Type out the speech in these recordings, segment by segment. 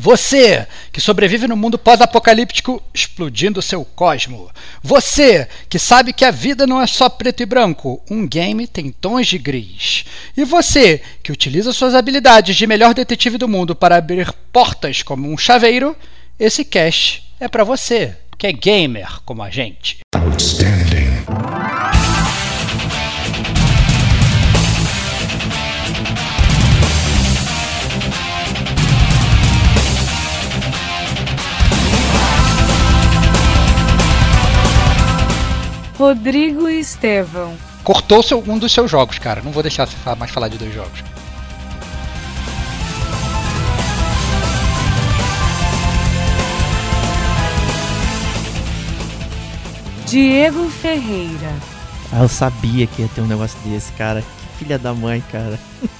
Você que sobrevive no mundo pós-apocalíptico explodindo seu cosmo. Você que sabe que a vida não é só preto e branco, um game tem tons de gris. E você que utiliza suas habilidades de melhor detetive do mundo para abrir portas como um chaveiro, esse cast é para você, que é gamer como a gente. Outstanding. Rodrigo e Estevão. Cortou seu, um dos seus jogos, cara. Não vou deixar você mais falar de dois jogos. Diego Ferreira. Ah, eu sabia que ia ter um negócio desse, cara. Que filha da mãe, cara.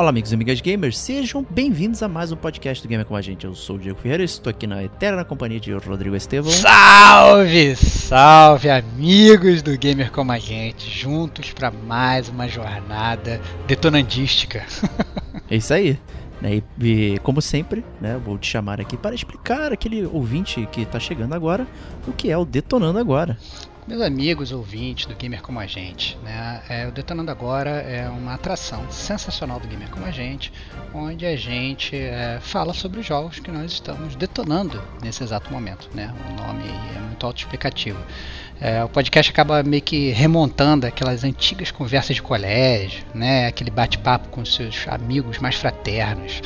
Olá, amigos e amigas gamers, sejam bem-vindos a mais um podcast do Gamer com a gente. Eu sou o Diego Ferreira, estou aqui na eterna companhia de Rodrigo Estevão. Salve, salve, amigos do Gamer com a gente, juntos para mais uma jornada detonandística. é isso aí. Né, e, e, como sempre, né, vou te chamar aqui para explicar aquele ouvinte que está chegando agora o que é o Detonando Agora. Meus amigos ouvintes do Gamer Como a Gente, né? É, o Detonando Agora é uma atração sensacional do Gamer Como a Gente, onde a gente é, fala sobre os jogos que nós estamos detonando nesse exato momento. Né? O nome é muito autoexplicativo. É, o podcast acaba meio que remontando aquelas antigas conversas de colégio, né? aquele bate-papo com seus amigos mais fraternos,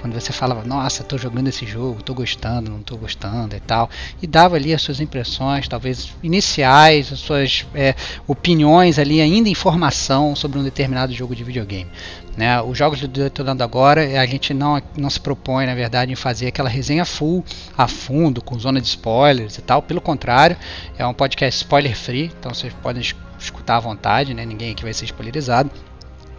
quando você falava, nossa, estou jogando esse jogo, estou gostando, não estou gostando e tal, e dava ali as suas impressões, talvez iniciais, as suas é, opiniões ali, ainda informação sobre um determinado jogo de videogame. Né? Os jogos do Detonando Agora, a gente não, não se propõe, na verdade, em fazer aquela resenha full, a fundo, com zona de spoilers e tal. Pelo contrário, é um podcast spoiler free, então vocês podem escutar à vontade, né? ninguém aqui vai ser spoilerizado.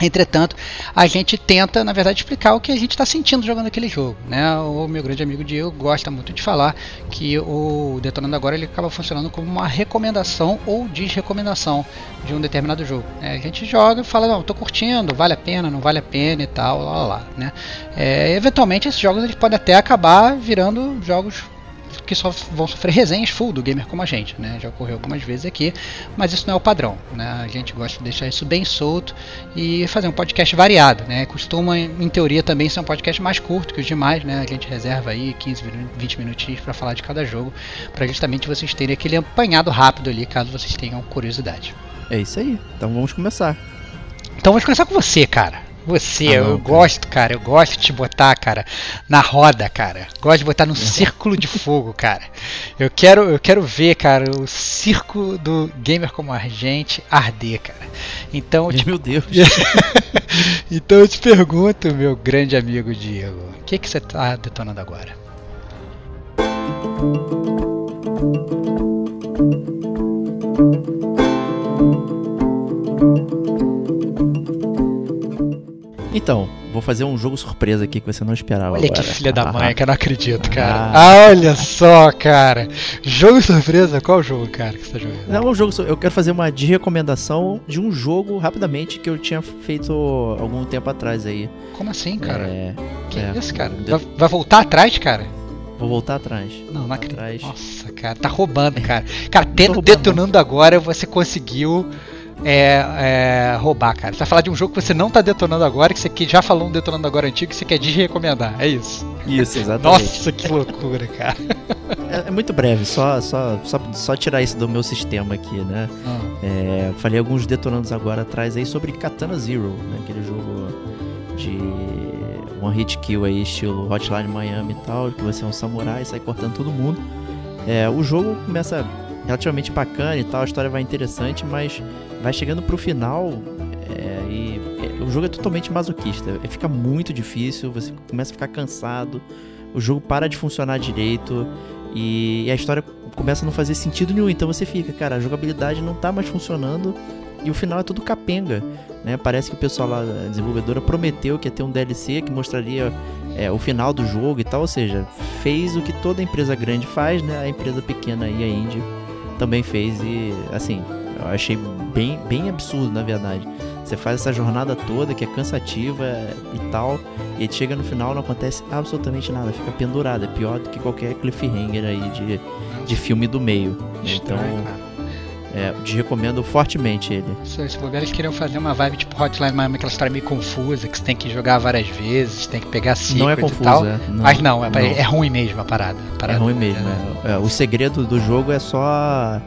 Entretanto, a gente tenta, na verdade, explicar o que a gente está sentindo jogando aquele jogo. Né? O meu grande amigo Diego gosta muito de falar que o Detonando Agora ele acaba funcionando como uma recomendação ou desrecomendação de um determinado jogo. Né? A gente joga e fala, não, estou curtindo, vale a pena, não vale a pena e tal, lá, lá, lá né? É, eventualmente esses jogos eles podem até acabar virando jogos que só vão sofrer resenhas full do gamer como a gente, né? Já ocorreu algumas vezes aqui, mas isso não é o padrão, né? A gente gosta de deixar isso bem solto e fazer um podcast variado, né? Costuma, em teoria, também ser um podcast mais curto que os demais, né? A gente reserva aí 15, 20 minutinhos para falar de cada jogo, para justamente vocês terem aquele apanhado rápido ali, caso vocês tenham curiosidade. É isso aí. Então vamos começar. Então vamos começar com você, cara. Você, ah, não, eu cara. gosto, cara, eu gosto de te botar, cara, na roda, cara. Gosto de botar no círculo de fogo, cara. Eu quero, eu quero ver, cara, o circo do gamer como a gente arder, cara. Então, te... meu Deus. então eu te pergunto, meu grande amigo Diego, o que que você tá detonando agora? Então, vou fazer um jogo surpresa aqui que você não esperava. Olha agora. que filha da mãe, que eu não acredito, cara. Ah. Olha só, cara. Jogo surpresa? Qual jogo, cara, que você tá jogando? Não, um jogo. Eu quero fazer uma de recomendação de um jogo rapidamente que eu tinha feito algum tempo atrás aí. Como assim, cara? É, que é, isso, cara? Vai, vai voltar atrás, cara? Vou voltar atrás. Não, não acredito. Atrás. Nossa, cara, tá roubando, cara. Cara, tendo detonando agora, você conseguiu é, é, roubar, cara. Você vai falar de um jogo que você não tá detonando agora, que você já falou um detonando agora antigo, que você quer desrecomendar. É isso. Isso, exatamente. Nossa, que loucura, cara. É, é, muito breve, só, só, só, só tirar isso do meu sistema aqui, né? Ah. É, falei alguns detonandos agora atrás aí sobre Katana Zero, né? Aquele jogo de one hit kill aí, estilo Hotline Miami e tal, que você é um samurai e sai cortando todo mundo. É, o jogo começa relativamente bacana e tal, a história vai interessante, mas vai chegando pro final é, e é, o jogo é totalmente masoquista. Fica muito difícil, você começa a ficar cansado, o jogo para de funcionar direito. E, e a história começa a não fazer sentido nenhum. Então você fica, cara, a jogabilidade não tá mais funcionando e o final é tudo capenga. Né? Parece que o pessoal lá, a desenvolvedora, prometeu que ia ter um DLC que mostraria é, o final do jogo e tal. Ou seja, fez o que toda empresa grande faz, né? A empresa pequena aí, a Indie, também fez. E assim, eu achei bem, bem absurdo, na verdade. Você faz essa jornada toda que é cansativa e tal, e chega no final não acontece absolutamente nada, fica pendurado, é pior do que qualquer cliffhanger aí de, de filme do meio. Então, é, te recomendo fortemente ele. Se, se bobear, eles queriam fazer uma vibe tipo Hotline Miami, aquela história meio confusa, que você tem que jogar várias vezes, tem que pegar secret não é confuso, e tal. É, não, Mas não, é, não, é, ruim mesmo a parada. A parada é ruim mesmo. É. é. o segredo do jogo é só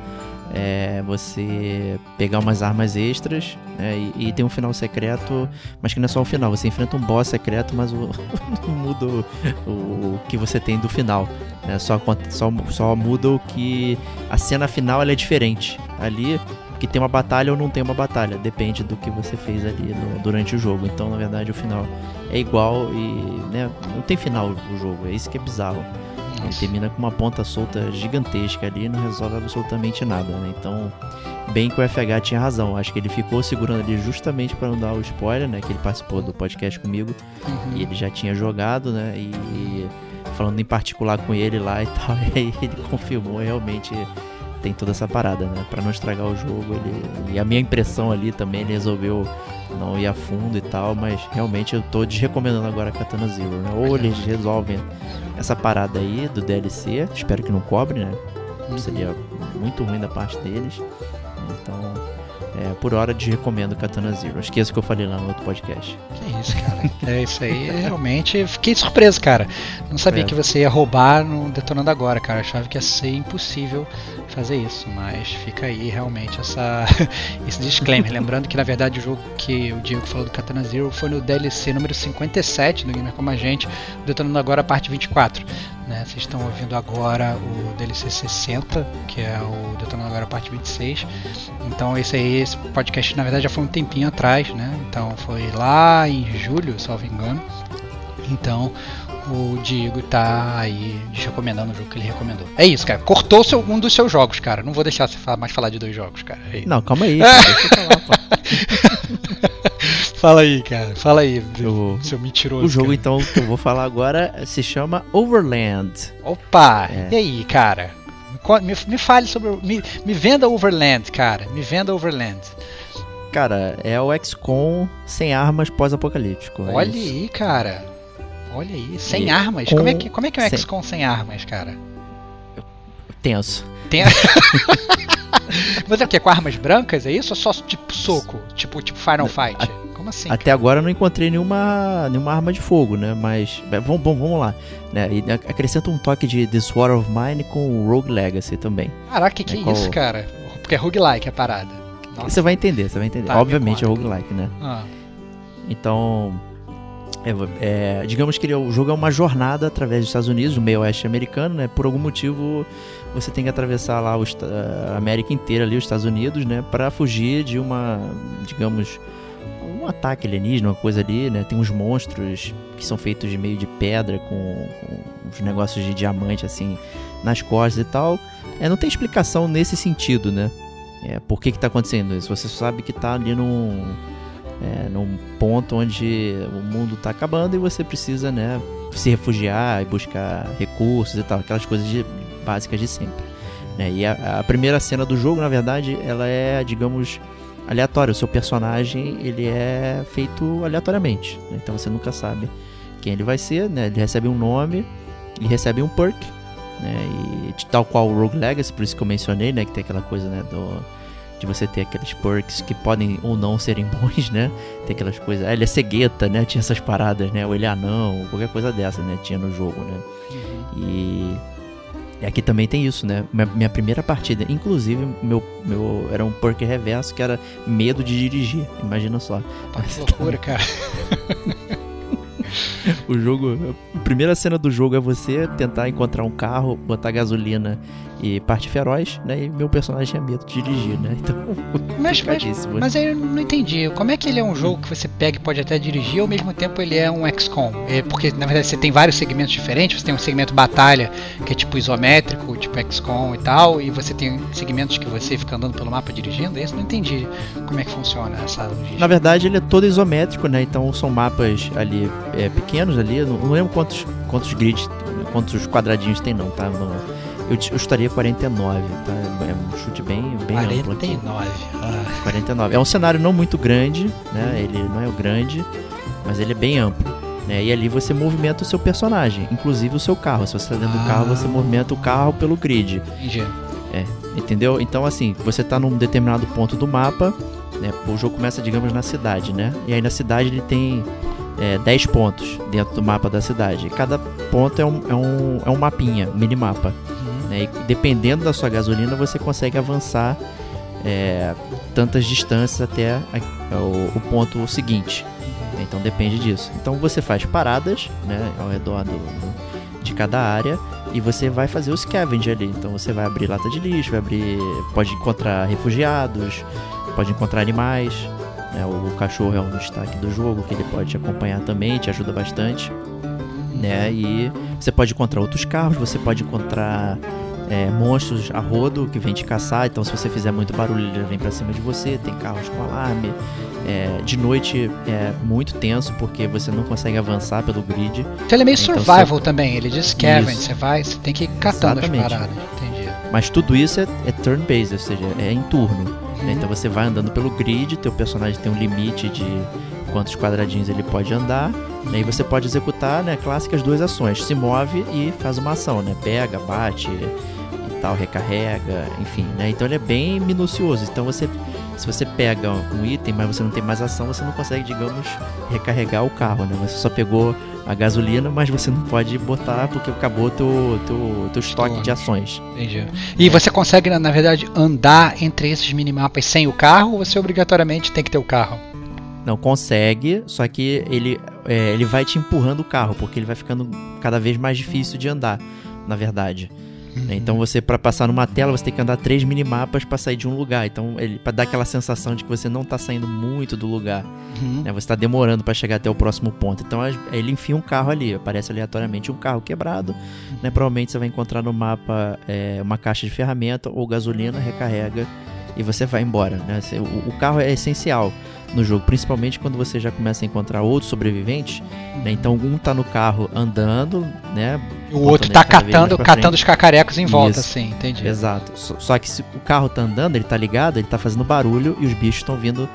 é você pegar umas armas extras né, e, e, tem um final secreto, mas que não é só um final, você enfrenta um boss secreto, mas o, não muda o, o, que você tem do final. Né, só, só, só muda o que. A cena final é diferente. Ali que tem uma batalha ou não tem uma batalha, depende do que você fez ali no, durante o jogo. Então, na verdade, o final é igual e né, não tem final o jogo, é isso que é bizarro. Ele termina com uma ponta solta gigantesca ali e não resolve absolutamente nada, né? Então, bem que o FH tinha razão. Acho que ele ficou segurando ali justamente para não dar o spoiler, né? Que ele participou do podcast comigo uhum. e ele já tinha jogado, né? E falando em particular com ele lá e tal, e aí ele confirmou realmente tem toda essa parada, né? Para não estragar o jogo, ele e a minha impressão ali também ele resolveu não ir a fundo e tal, mas realmente eu tô desrecomendando agora Katana Zero, né? Ou eles resolvem essa parada aí do DLC, espero que não cobre, né? Seria muito ruim da parte deles. Então, é, por hora desrecomendo Katana Zero. Esqueça o que eu falei lá no outro podcast. Que isso, cara. é isso aí. Realmente fiquei surpreso, cara. Não sabia é. que você ia roubar no Detonando Agora, cara. achava que ia ser impossível fazer isso. Mas fica aí realmente essa, esse disclaimer. Lembrando que na verdade o jogo que o Diego falou do Katana Zero foi no DLC número 57 do Gamer Como a Gente, Detonando Agora, parte 24. Né? Vocês estão ouvindo agora o DLC 60, que é o Detonando Agora parte 26. Então esse aí, esse podcast na verdade já foi um tempinho atrás, né? Então foi lá em julho, salvo engano. Então o Diego tá aí recomendando o jogo que ele recomendou. É isso, cara. Cortou seu, um dos seus jogos, cara. Não vou deixar você mais falar de dois jogos, cara. É Não, calma aí. Cara, deixa eu falar, pô. Fala aí, cara. Fala aí, eu, seu mentiroso. O jogo, cara. então, que eu vou falar agora se chama Overland. Opa! É. E aí, cara? Me, me fale sobre. Me, me venda Overland, cara. Me venda Overland. Cara, é o XCOM sem armas pós-apocalíptico. É Olha é aí, cara. Olha aí, sem e armas? Com... Como, é que, como é que é um sem... XCOM sem armas, cara? Tenso. Tenso. Mas é o que? Com armas brancas? É isso? Ou só tipo soco? Tipo, tipo Final Fight? Como assim? Até cara? agora eu não encontrei nenhuma, nenhuma arma de fogo, né? Mas vamos, vamos, vamos lá. Né? E acrescenta um toque de This War of Mine com Rogue Legacy também. Caraca, que, que é, qual... isso, cara? Porque é roguelike a parada. Nossa. Você vai entender, você vai entender. Tá, Obviamente é roguelike, né? Ah. Então. É, é, digamos que ele, o jogo é uma jornada através dos Estados Unidos, do meio oeste americano, né? Por algum motivo você tem que atravessar lá a América inteira ali, os Estados Unidos, né? Para fugir de uma, digamos, um ataque alienígena, uma coisa ali, né? Tem uns monstros que são feitos de meio de pedra com, com uns negócios de diamante assim nas costas e tal. É, não tem explicação nesse sentido, né? É, por que que tá acontecendo isso? Você sabe que tá ali num, é, num ponto onde o mundo tá acabando e você precisa, né, se refugiar e buscar recursos e tal, aquelas coisas de, básicas de sempre. Né? E a, a primeira cena do jogo, na verdade, ela é, digamos, aleatório. O seu personagem ele é feito aleatoriamente. Né? Então você nunca sabe quem ele vai ser. Né? Ele recebe um nome e recebe um perk. Né? E tal qual o Rogue Legacy, por isso que eu mencionei, né? Que tem aquela coisa né? Do, de você ter aqueles perks que podem ou não serem bons, né? Tem aquelas coisas. Ah, ele é cegueta, né? Tinha essas paradas, né? Ou ele é anão, qualquer coisa dessa, né? Tinha no jogo, né? Uhum. E e aqui também tem isso, né? Minha, primeira partida, inclusive, meu, meu era um perk reverso que era medo de dirigir. Imagina só. Pá, que loucura, cara. o jogo. A primeira cena do jogo é você tentar encontrar um carro, botar gasolina e parte feroz, né? E meu personagem tinha medo de dirigir, né? Então, mas, mas, mas aí eu não entendi. Como é que ele é um jogo que você pega e pode até dirigir, ao mesmo tempo ele é um XCOM? É porque, na verdade, você tem vários segmentos diferentes. Você tem um segmento batalha, que é tipo isométrico, tipo XCOM e tal, e você tem segmentos que você fica andando pelo mapa dirigindo. Isso não entendi como é que funciona essa logística. Na verdade, ele é todo isométrico, né? Então são mapas ali é, pequenos ali. Não, não lembro quantos, quantos grids, quantos quadradinhos tem não, tá? Não, eu, eu estaria 49, tá? É um chute bem, bem 49. amplo. Ah. 49. É um cenário não muito grande, né? Ele não é o grande, mas ele é bem amplo. Né? E ali você movimenta o seu personagem, inclusive o seu carro. Se você está dentro ah. do carro, você movimenta o carro pelo grid. Entendi. É, entendeu? Então, assim, você está num determinado ponto do mapa, né? O jogo começa, digamos, na cidade, né? E aí na cidade ele tem é, 10 pontos dentro do mapa da cidade. E cada ponto é um, é um, é um mapinha, um minimapa. Né? E dependendo da sua gasolina, você consegue avançar é, tantas distâncias até a, o, o, ponto seguinte. Então depende disso. Então você faz paradas né, ao redor do, do, de cada área e você vai fazer o scavenge ali. Então você vai abrir lata de lixo, vai abrir, pode encontrar refugiados, pode encontrar animais. Né, o, o cachorro é um destaque do jogo que ele pode te acompanhar também, te ajuda bastante. Né? E você pode encontrar outros carros, você pode encontrar é, monstros a rodo que vem te caçar, então se você fizer muito barulho ele já vem para cima de você, tem carros com alarme. É, de noite é muito tenso porque você não consegue avançar pelo grid. Então ele é meio então, survival você... também, ele diz Kevin, você vai, você tem que ir catando Exatamente. as paradas, entendi. Mas tudo isso é, é turn-based, ou seja, é em turno. Né? Uhum. Então você vai andando pelo grid, teu personagem tem um limite de quantos quadradinhos ele pode andar, né? e você pode executar né, clássicas duas ações, se move e faz uma ação, né? Pega, bate, tal, recarrega, enfim, né? Então ele é bem minucioso. Então você, se você pega um item, mas você não tem mais ação, você não consegue, digamos, recarregar o carro, né? Você só pegou a gasolina, mas você não pode botar porque acabou teu, teu, teu estoque de ações. Entendi. E é. você consegue, na verdade, andar entre esses minimapas sem o carro ou você obrigatoriamente tem que ter o carro? Não, consegue, só que ele, é, ele vai te empurrando o carro, porque ele vai ficando cada vez mais difícil de andar, na verdade. Uhum. Então você para passar numa tela você tem que andar três minimapas para sair de um lugar. Então ele para dar aquela sensação de que você não tá saindo muito do lugar, uhum. né? Você está demorando para chegar até o próximo ponto. Então ele enfia um carro ali, aparece aleatoriamente um carro quebrado, né? Provavelmente você vai encontrar no mapa é, uma caixa de ferramenta ou gasolina, recarrega e você vai embora, né? O, o carro é essencial no jogo, principalmente quando você já começa a encontrar outros sobreviventes, né? Então um tá no carro andando, né? O outro tá catando, catando os cacarecos em volta, Isso. assim, entendi. Exato. Só que se o carro tá andando, ele tá ligado, ele tá fazendo barulho e os bichos estão vindo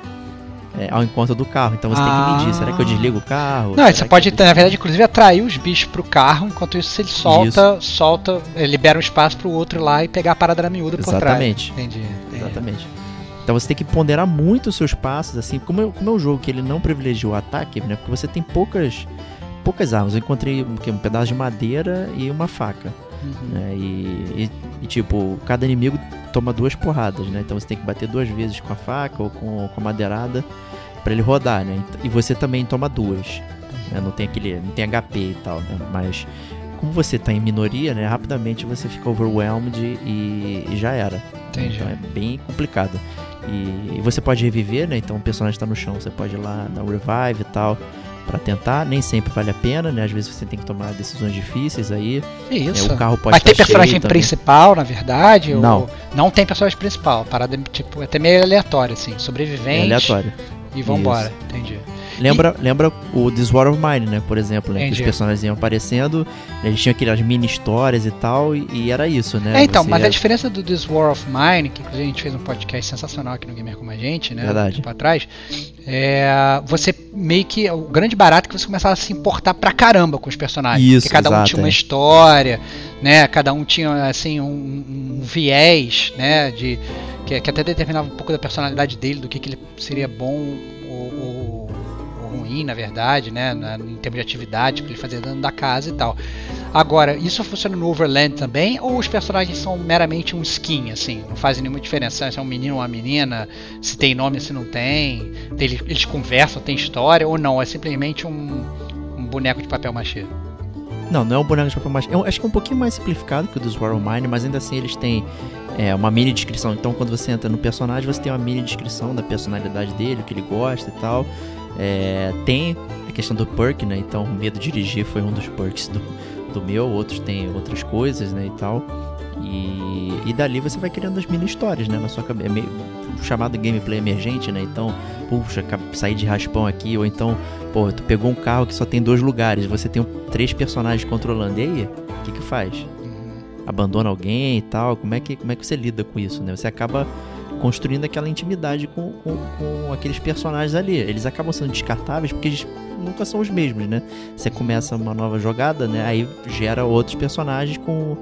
é, ao encontro do carro. Então você ah. tem que medir. Será que eu ah. desligo o carro? Não, você pode, na verdade, inclusive, atrair os bichos pro carro. Enquanto isso, ele solta, isso. solta, libera um espaço pro outro lá e pegar a parada da miúda por Exatamente. trás. Entendi. entendi. Exatamente. Então você tem que ponderar muito os seus passos, assim, como é, como é um jogo que ele não privilegia o ataque, né? Porque você tem poucas poucas armas. Eu encontrei um, um pedaço de madeira e uma faca. Uhum. Né? E, e, e, tipo, cada inimigo toma duas porradas, né? Então você tem que bater duas vezes com a faca ou com, com a madeirada para ele rodar, né? E você também toma duas. Né? Não tem aquele. não tem HP e tal, né? Mas como você tá em minoria, né? Rapidamente você fica overwhelmed e, e já era. Entendi. Então é bem complicado. E, e, você pode reviver, né? Então o personagem está no chão, você pode ir lá dar um revive e tal para tentar. Nem sempre vale a pena, né? Às vezes você tem que tomar decisões difíceis aí. Isso. Né? O carro pode Mas tem personagem principal, na verdade? Não. Ou... Não tem personagem principal. Parada tipo, é até meio aleatório, assim. Sobrevivente. É aleatório. E vambora. Isso. Entendi. Lembra, e... lembra o This War of Mine, né? Por exemplo, né? Que os personagens iam aparecendo, eles tinham aquelas mini histórias e tal, e, e era isso, né? É, então, Você mas a diferença do This War of Mine, que inclusive a gente fez um podcast sensacional aqui no Gamer Como a Gente, né? Verdade. Um tempo atrás, é, você meio que. O grande barato é que você começava a se importar pra caramba com os personagens. Isso, porque cada exato, um tinha uma é. história, né? Cada um tinha, assim, um, um viés, né? De, que, que, até determinava um pouco da personalidade dele, do que, que ele seria bom ou, ou ruim, na verdade, né? Na, em termos de atividade que ele fazia dentro da casa e tal. Agora, isso funciona no Overland também? Ou os personagens são meramente um skin, assim? Não fazem nenhuma diferença se é um menino ou uma menina, se tem nome, se não tem, eles, eles conversam, tem história, ou não? É simplesmente um, um boneco de papel machê? Não, não é um boneco de papel machê. Eu acho que é um pouquinho mais simplificado que o do Swirl Mine, mas ainda assim eles têm é, uma mini descrição. Então quando você entra no personagem, você tem uma mini descrição da personalidade dele, o que ele gosta e tal. É, tem a questão do perk, né? Então medo de dirigir foi um dos perks do, do meu, outros têm outras coisas, né? E tal. E, e dali você vai criando as mini histórias, né? Na sua cabeça. É meio, chamado gameplay emergente, né? Então, puxa, sair de raspão aqui, ou então, pô, tu pegou um carro que só tem dois lugares, você tem três personagens controlando. E aí, o que que faz? Uhum. Abandona alguém e tal? Como é que, como é que você lida com isso, né? Você acaba construindo aquela intimidade com, com, com aqueles personagens ali. Eles acabam sendo descartáveis porque eles nunca são os mesmos, né? Você começa uma nova jogada, né? Aí gera outros personagens com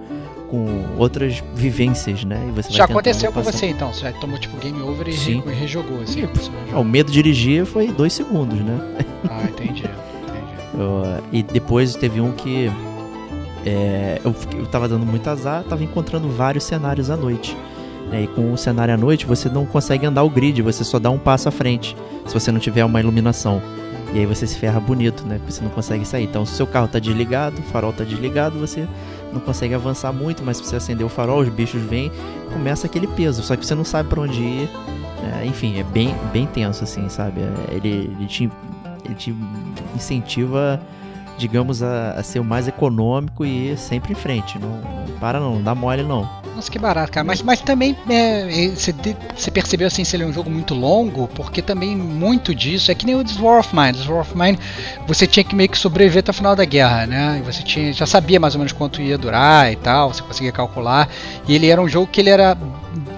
com outras vivências, né? E já aconteceu com você então? Você já tomou tipo game over e Sim. rejogou assim? o medo de dirigir foi dois segundos, né? Ah, entendi. entendi. Uh, e depois teve um que é, eu, eu tava dando muito azar, tava encontrando vários cenários à noite. Né? E com o cenário à noite você não consegue andar o grid, você só dá um passo à frente se você não tiver uma iluminação. E aí você se ferra bonito, né? Porque você não consegue sair. Então, se o seu carro tá desligado, o farol tá desligado, você não consegue avançar muito, mas se você acender o farol, os bichos vêm, começa aquele peso. Só que você não sabe para onde ir. É, enfim, é bem, bem tenso, assim, sabe? É, ele, ele, te, ele te incentiva, digamos, a, a ser o mais econômico e ir sempre em frente. Não, não para não, não dá mole não. Nossa, que barato, cara. Mas, mas também é, você, você percebeu assim se ele é um jogo muito longo, porque também muito disso é que nem o This War of Mine. This War of Mine você tinha que meio que sobreviver até o final da guerra, né? E você tinha, já sabia mais ou menos quanto ia durar e tal, você conseguia calcular. E ele era um jogo que ele era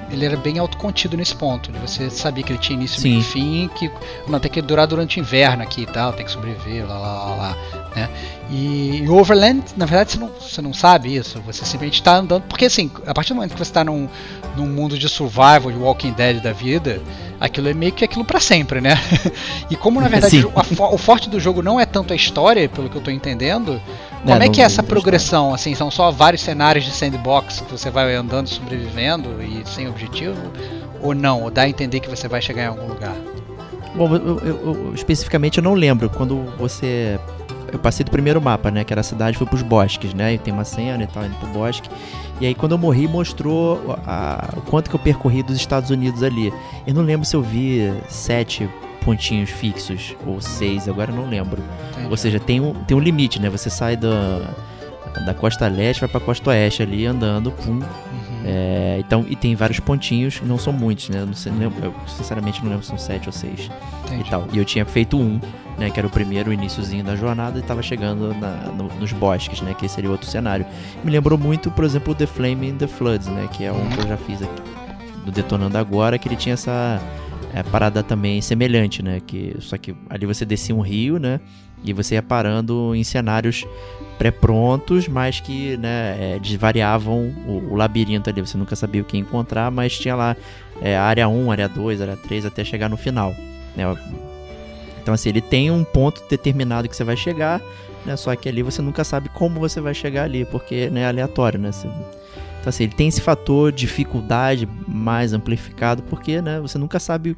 ele era bem autocontido nesse ponto. De você sabia que ele tinha início, e fim, que não tem que durar durante o inverno aqui e tal, tem que sobreviver, lá, lá, lá, lá né? E, e Overland, na verdade, você não, você não sabe isso. Você simplesmente está andando. Porque, assim, a partir do momento que você está num, num mundo de survival, de Walking Dead da vida, aquilo é meio que aquilo para sempre, né? e como, na verdade, o, a, o forte do jogo não é tanto a história, pelo que eu estou entendendo, como é, é que é essa progressão? Assim, são só vários cenários de sandbox que você vai andando, sobrevivendo e sem objetivo? Ou não? Ou dá a entender que você vai chegar em algum lugar? Bom, eu, eu, eu, especificamente eu não lembro. Quando você eu passei do primeiro mapa, né? Que era a cidade, fui pros bosques, né? E tem uma cena e tal, indo pro bosque. E aí quando eu morri, mostrou a, o quanto que eu percorri dos Estados Unidos ali. Eu não lembro se eu vi sete pontinhos fixos ou seis, agora eu não lembro. Entendi. Ou seja, tem um, tem um limite, né? Você sai da, da costa leste, vai pra costa oeste ali, andando, pum. Uhum. É, então, e tem vários pontinhos, não são muitos, né? Eu, não sei, eu sinceramente não lembro se são sete ou seis Entendi. e tal. E eu tinha feito um né, que era o primeiro iníciozinho da jornada e estava chegando na, no, nos bosques, né, que seria outro cenário. Me lembrou muito, por exemplo, The Flame in the Floods, né, que é um que eu já fiz aqui do Detonando Agora, que ele tinha essa é, parada também semelhante, né, que só que ali você descia um rio, né, e você ia parando em cenários pré-prontos, mas que né, é, desvariavam o, o, labirinto ali. Você nunca sabia o que encontrar, mas tinha lá é, área 1, área 2, área 3 até chegar no final. Né? Então, assim, ele tem um ponto determinado que você vai chegar, né? Só que ali você nunca sabe como você vai chegar ali, porque né, é aleatório, né? Você... Então, assim, ele tem esse fator dificuldade mais amplificado, porque, né? Você nunca sabe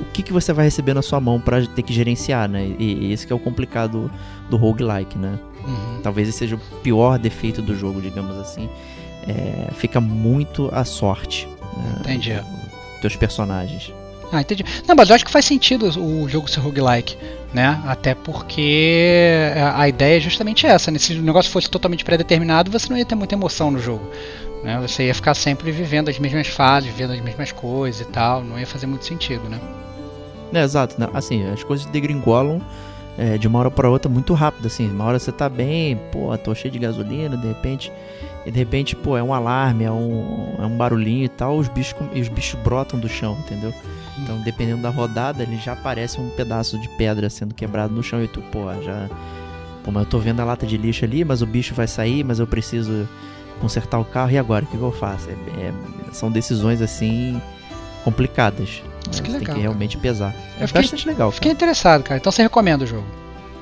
o que, que você vai receber na sua mão para ter que gerenciar, né? E, e esse que é o complicado do roguelike, né? Uhum. Talvez esse seja o pior defeito do jogo, digamos assim. É, fica muito à sorte. Né? Entendi. Teus personagens. Ah, entendi. Não, mas eu acho que faz sentido o jogo ser roguelike, né? Até porque a ideia é justamente essa, né? Se o negócio fosse totalmente pré-determinado, você não ia ter muita emoção no jogo. Né? Você ia ficar sempre vivendo as mesmas fases, vivendo as mesmas coisas e tal, não ia fazer muito sentido, né? É, exato, né? assim, as coisas degringolam é, de uma hora para outra muito rápido, assim, uma hora você tá bem, pô, tô cheio de gasolina, de repente e de repente, pô, é um alarme, é um, é um barulhinho e tal, os bichos, os bichos brotam do chão, entendeu? Então, dependendo da rodada, ele já aparece um pedaço de pedra sendo quebrado no chão e tu, pô, já. Pô, mas eu tô vendo a lata de lixo ali, mas o bicho vai sair, mas eu preciso consertar o carro, e agora? O que, que eu faço? É, é, são decisões assim complicadas. Mas que legal, tem que realmente pesar. É bastante legal. Cara. Fiquei interessado, cara. Então você recomenda o jogo?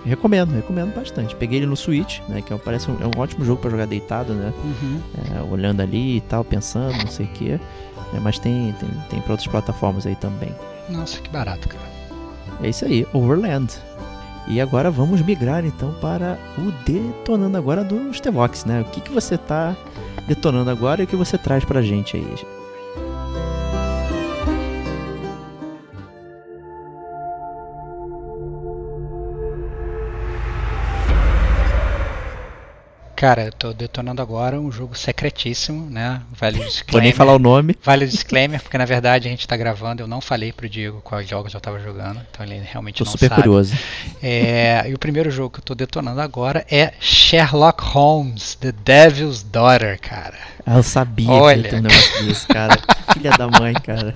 Recomendo, recomendo bastante. Peguei ele no Switch, né? Que é parece um, é um ótimo jogo para jogar deitado, né? Uhum. É, olhando ali e tal, pensando, não sei o que. É, mas tem, tem, tem para outras plataformas aí também. Nossa, que barato, cara. É isso aí, Overland. E agora vamos migrar então para o detonando agora do Stevox, né? O que, que você está detonando agora e o que você traz pra gente aí? Cara, eu tô detonando agora um jogo secretíssimo, né? Vale o disclaimer. Vou nem falar o nome. Vale o disclaimer, porque na verdade a gente tá gravando, eu não falei pro Diego quais jogos eu tava jogando, então ele realmente tô não super sabe. curioso. É, e o primeiro jogo que eu tô detonando agora é Sherlock Holmes, The Devil's Daughter, cara. Ah, eu sabia Olha. que ia ter um negócio desse, cara. Filha da mãe, cara.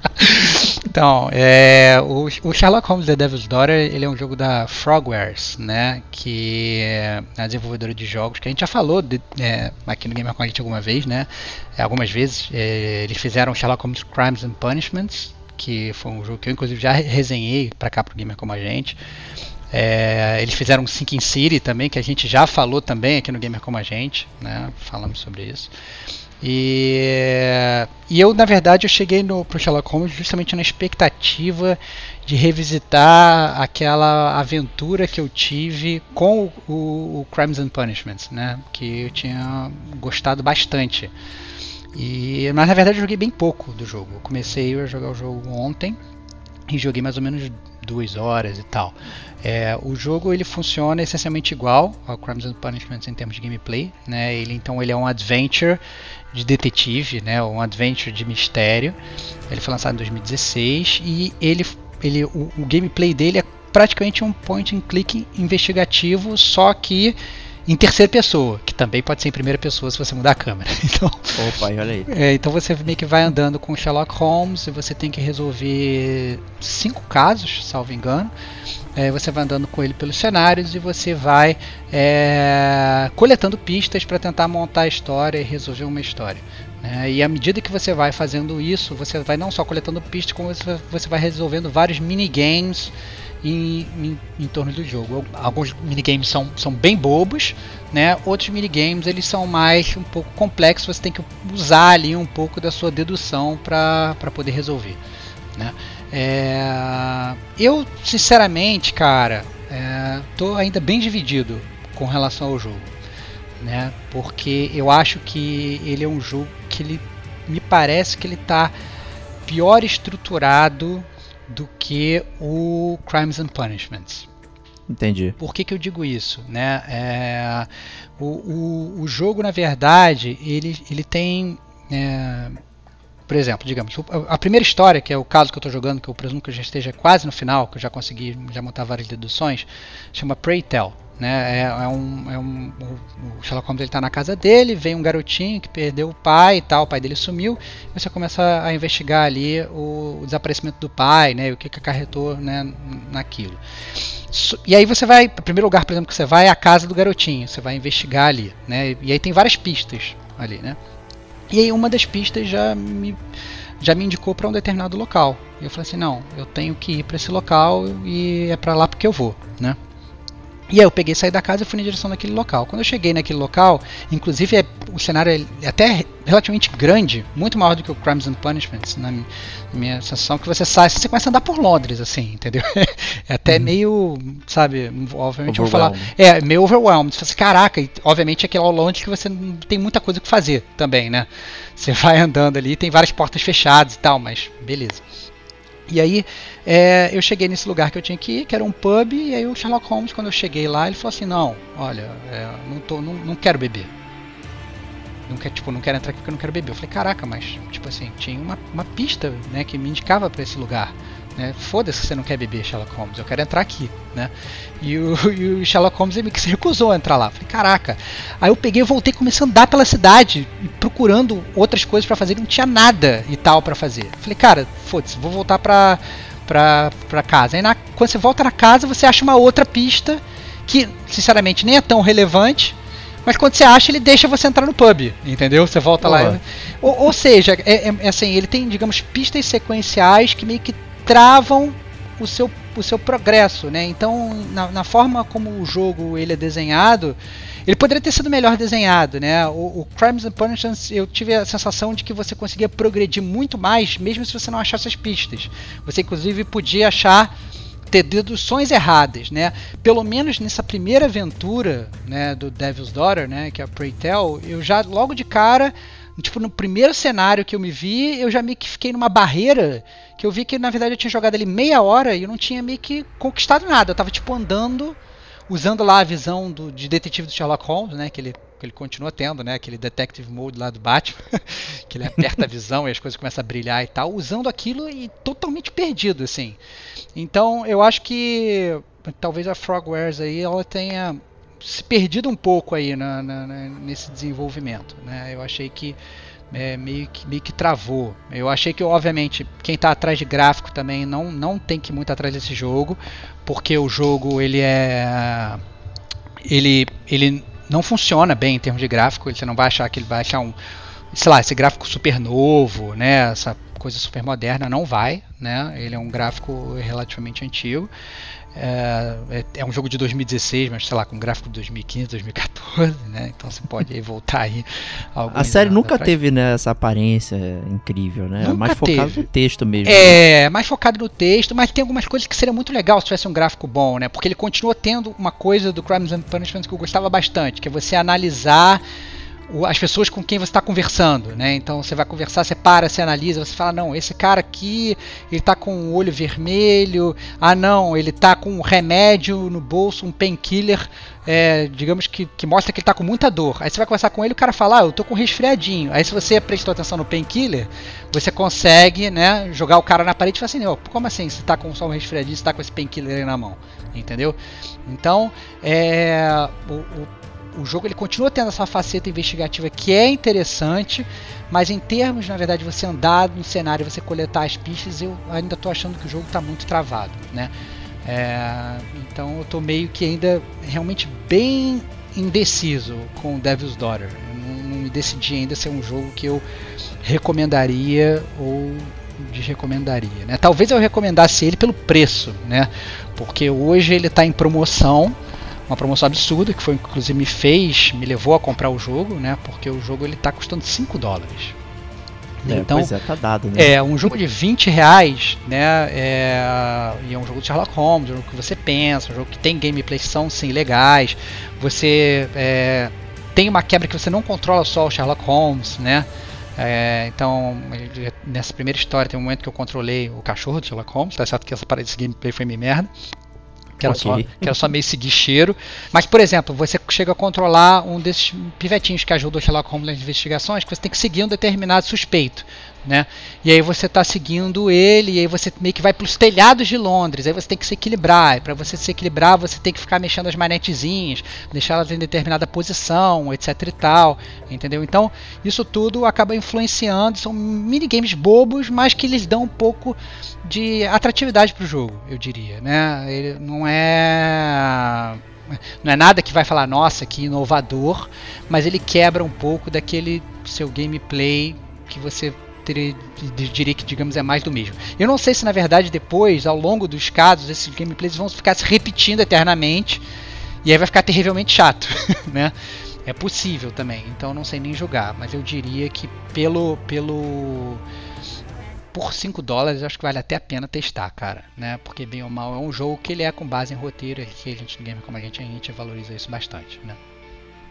Então, é, o, o Sherlock Holmes The Devil's Daughter ele é um jogo da Frogwares, né, que é a desenvolvedora de jogos que a gente já falou de, é, aqui no Gamer com a gente alguma vez, né, é, algumas vezes. É, eles fizeram Sherlock Holmes Crimes and Punishments, que foi um jogo que eu inclusive já resenhei para cá pro Gamer como a gente. É, eles fizeram Sinking City também, que a gente já falou também aqui no Gamer como a gente, né, falamos sobre isso. E, e eu, na verdade, eu cheguei no pro Sherlock Holmes justamente na expectativa de revisitar aquela aventura que eu tive com o, o, Crimes and Punishments, né? Que eu tinha gostado bastante. E, mas na verdade eu joguei bem pouco do jogo. Eu comecei a jogar o jogo ontem e joguei mais ou menos duas horas e tal. É, o jogo ele funciona essencialmente igual ao Crimes and Punishments em termos de gameplay, né? Ele então ele é um adventure de detetive, né? Um adventure de mistério. Ele foi lançado em 2016 e ele, ele o, o gameplay dele é praticamente um point and click investigativo, só que em terceira pessoa, que também pode ser em primeira pessoa se você mudar a câmera. Então, Opa, olha aí. é, então você meio que vai andando com Sherlock Holmes e você tem que resolver cinco casos, salvo engano. É, você vai andando com ele pelos cenários e você vai é, coletando pistas para tentar montar a história e resolver uma história. né? e à medida que você vai fazendo isso, você vai não só coletando pistas, como você, você vai resolvendo vários minigames em, em, em torno do jogo. Alguns minigames são, são bem bobos, né? outros minigames eles são mais um pouco complexos, você tem que usar ali um pouco da sua dedução para poder resolver. Né? É, eu, sinceramente, cara, é, tô ainda bem dividido com relação ao jogo, né? Porque eu acho que ele é um jogo que ele me parece que ele tá pior estruturado do que o Crimes and Punishments. Entendi. Por que, que eu digo isso? Né? É, o, o, o jogo, na verdade, ele, ele tem. É, por exemplo, digamos, a primeira história, que é o caso que eu estou jogando, que eu presumo que eu já esteja quase no final, que eu já consegui já montar várias deduções, chama Pray Tell. Né? É, é um, é um, o Sherlock Holmes está na casa dele, vem um garotinho que perdeu o pai e tal, o pai dele sumiu, você começa a investigar ali o, o desaparecimento do pai, né? o que, que acarretou né, naquilo. E aí você vai, primeiro lugar, por exemplo, que você vai é a casa do garotinho, você vai investigar ali, né? E aí tem várias pistas ali, né? E aí uma das pistas já me, já me indicou para um determinado local. E eu falei assim, não, eu tenho que ir para esse local e é para lá porque eu vou, né? E aí eu peguei, saí da casa e fui na direção daquele local. Quando eu cheguei naquele local, inclusive é, o cenário é até relativamente grande, muito maior do que o Crimes and Punishments, na minha sensação, que você sai, você começa a andar por Londres, assim, entendeu? É até uhum. meio, sabe, obviamente eu vou falar, é, meio overwhelmed. Você fala assim, caraca, e, obviamente é aquele Londres que você não tem muita coisa que fazer também, né? Você vai andando ali, tem várias portas fechadas e tal, mas beleza. E aí é, eu cheguei nesse lugar que eu tinha que ir, que era um pub, e aí o Sherlock Holmes, quando eu cheguei lá, ele falou assim, não, olha, é, não, tô, não, não quero beber. Não quer, tipo, não quero entrar aqui porque eu não quero beber. Eu falei, caraca, mas tipo assim, tinha uma, uma pista né, que me indicava para esse lugar. Né? Foda-se você não quer beber, Sherlock Holmes, eu quero entrar aqui. Né? E, o, e o Sherlock Holmes ele se recusou a entrar lá. Falei, caraca. Aí eu peguei, voltei, comecei a andar pela cidade procurando outras coisas para fazer, não tinha nada e tal para fazer. Falei, cara, foda-se, vou voltar pra, pra, pra casa. Aí na, quando você volta na casa, você acha uma outra pista que, sinceramente, nem é tão relevante mas quando você acha, ele deixa você entrar no pub, entendeu? Você volta lá. Ou, ou seja, é, é, assim, ele tem, digamos, pistas sequenciais que meio que travam o seu, o seu progresso, né? Então, na, na forma como o jogo ele é desenhado, ele poderia ter sido melhor desenhado, né? O, o, Crimes and Punishments, eu tive a sensação de que você conseguia progredir muito mais, mesmo se você não achasse as pistas. Você, inclusive, podia achar ter deduções erradas, né? Pelo menos nessa primeira aventura, né, do Devil's Daughter, né, que é a Pray Tell, eu já logo de cara, tipo no primeiro cenário que eu me vi, eu já meio que fiquei numa barreira que eu vi que na verdade eu tinha jogado ali meia hora e eu não tinha meio que conquistado nada. Eu tava tipo andando, usando lá a visão do, de detetive do Sherlock Holmes, né, que ele que ele continua tendo, né? Aquele detective mode lá do Batman, que ele aperta a visão e as coisas começam a brilhar e tal, usando aquilo e totalmente perdido, assim. Então, eu acho que talvez a Frogwares aí ela tenha se perdido um pouco aí na, na, na, nesse desenvolvimento, né? Eu achei que é, meio, que, meio que travou. Eu achei que, obviamente, quem está atrás de gráfico também não, não tem que ir muito atrás desse jogo, porque o jogo ele é ele, ele não funciona bem em termos de gráfico. Você não vai achar que ele vai achar um, sei lá, esse gráfico super novo, né? Essa coisa super moderna, não vai, né? Ele é um gráfico relativamente antigo. É, é, é, um jogo de 2016, mas sei lá, com gráfico de 2015, 2014, né? Então você pode aí voltar aí. A série nunca atrás. teve né, essa aparência incrível, né? Nunca mais focado teve. no texto mesmo. É, né? mais focado no texto, mas tem algumas coisas que seria muito legal se tivesse um gráfico bom, né? Porque ele continua tendo uma coisa do Crimes and Punishment que eu gostava bastante, que é você analisar as pessoas com quem você está conversando, né? Então você vai conversar, você para, você analisa, você fala, não, esse cara aqui, ele está com o olho vermelho, ah não, ele está com um remédio no bolso, um painkiller, é, digamos que, que mostra que ele está com muita dor. Aí você vai conversar com ele, o cara fala, ah, eu tô com um resfriadinho. Aí se você prestou atenção no painkiller, você consegue, né, jogar o cara na parede e falar assim, oh, como assim, você está com só um resfriadinho, você está com esse painkiller aí na mão, entendeu? Então, é, o, o o jogo ele continua tendo essa faceta investigativa que é interessante, mas em termos, na verdade, você andar no cenário, você coletar as pistas, eu ainda estou achando que o jogo está muito travado, né? É, então eu estou meio que ainda realmente bem indeciso com Devil's Daughter. Eu não, não me decidi ainda se é um jogo que eu recomendaria ou desrecomendaria. Né? Talvez eu recomendasse ele pelo preço, né? porque hoje ele está em promoção uma promoção absurda que foi inclusive me fez, me levou a comprar o jogo, né? Porque o jogo ele tá custando 5 dólares. É, então, pois é, tá dado, né? É, um jogo de 20 reais, né? É, e é um jogo de Sherlock Holmes, um jogo que você pensa, um jogo que tem gameplays são sim legais. Você é, tem uma quebra que você não controla só o Sherlock Holmes, né? É, então, nessa primeira história tem um momento que eu controlei o cachorro de Sherlock Holmes, tá certo que essa parede desse gameplay foi meio merda que era, okay. só, que era só meio seguir cheiro. Mas, por exemplo, você chega a controlar um desses pivetinhos que ajudam o Sherlock Holmes nas investigações, que você tem que seguir um determinado suspeito né? E aí você está seguindo ele, e aí você meio que vai para os telhados de Londres, aí você tem que se equilibrar, para você se equilibrar você tem que ficar mexendo as manetezinhas, deixá-las em determinada posição, etc e tal, entendeu? Então isso tudo acaba influenciando, são minigames bobos, mas que eles dão um pouco de atratividade para o jogo, eu diria, né? Ele não é não é nada que vai falar, nossa, que inovador, mas ele quebra um pouco daquele seu gameplay que você teria, diria que, digamos, é mais do mesmo. Eu não sei se, na verdade, depois, ao longo dos casos, esses gameplays vão ficar se repetindo eternamente e aí vai ficar terrivelmente chato, né? É possível também, então não sei nem julgar, mas eu diria que pelo pelo por 5 dólares acho que vale até a pena testar, cara, né? Porque bem ou mal é um jogo que ele é com base em roteiro, que a gente game como a gente a gente valoriza isso bastante, né?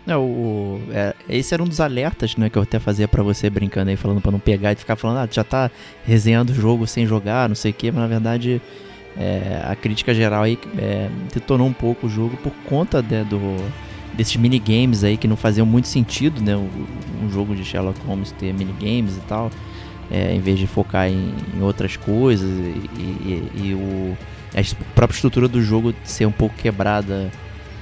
É, o, é, esse era um dos alertas né, que eu até fazia para você brincando aí, falando para não pegar e ficar falando, ah, já tá resenhando o jogo sem jogar, não sei o que, mas na verdade é, a crítica geral aí é, detonou um pouco o jogo por conta né, do, desses minigames aí que não faziam muito sentido, né? Um, jogo de Sherlock Holmes ter minigames e tal, é, em vez de focar em, em outras coisas e, e, e o, a própria estrutura do jogo ser um pouco quebrada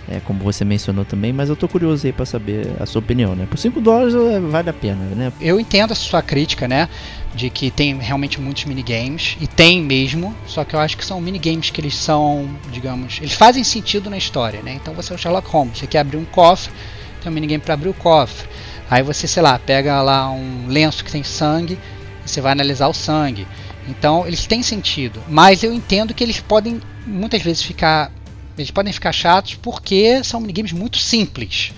é, como você mencionou também, mas eu tô curioso aí pra saber a sua opinião, né? Por 5 dólares é, vale a pena, né? Eu entendo a sua crítica, né? De que tem realmente muitos minigames, e tem mesmo, só que eu acho que são minigames que eles são, digamos, eles fazem sentido na história, né? Então você é o Sherlock Holmes, você quer abrir um cofre, tem um minigame para abrir o cofre. Aí você, sei lá, pega lá um lenço que tem sangue, e você vai analisar o sangue. Então eles têm sentido, mas eu entendo que eles podem muitas vezes ficar eles podem ficar chatos porque são minigames muito simples.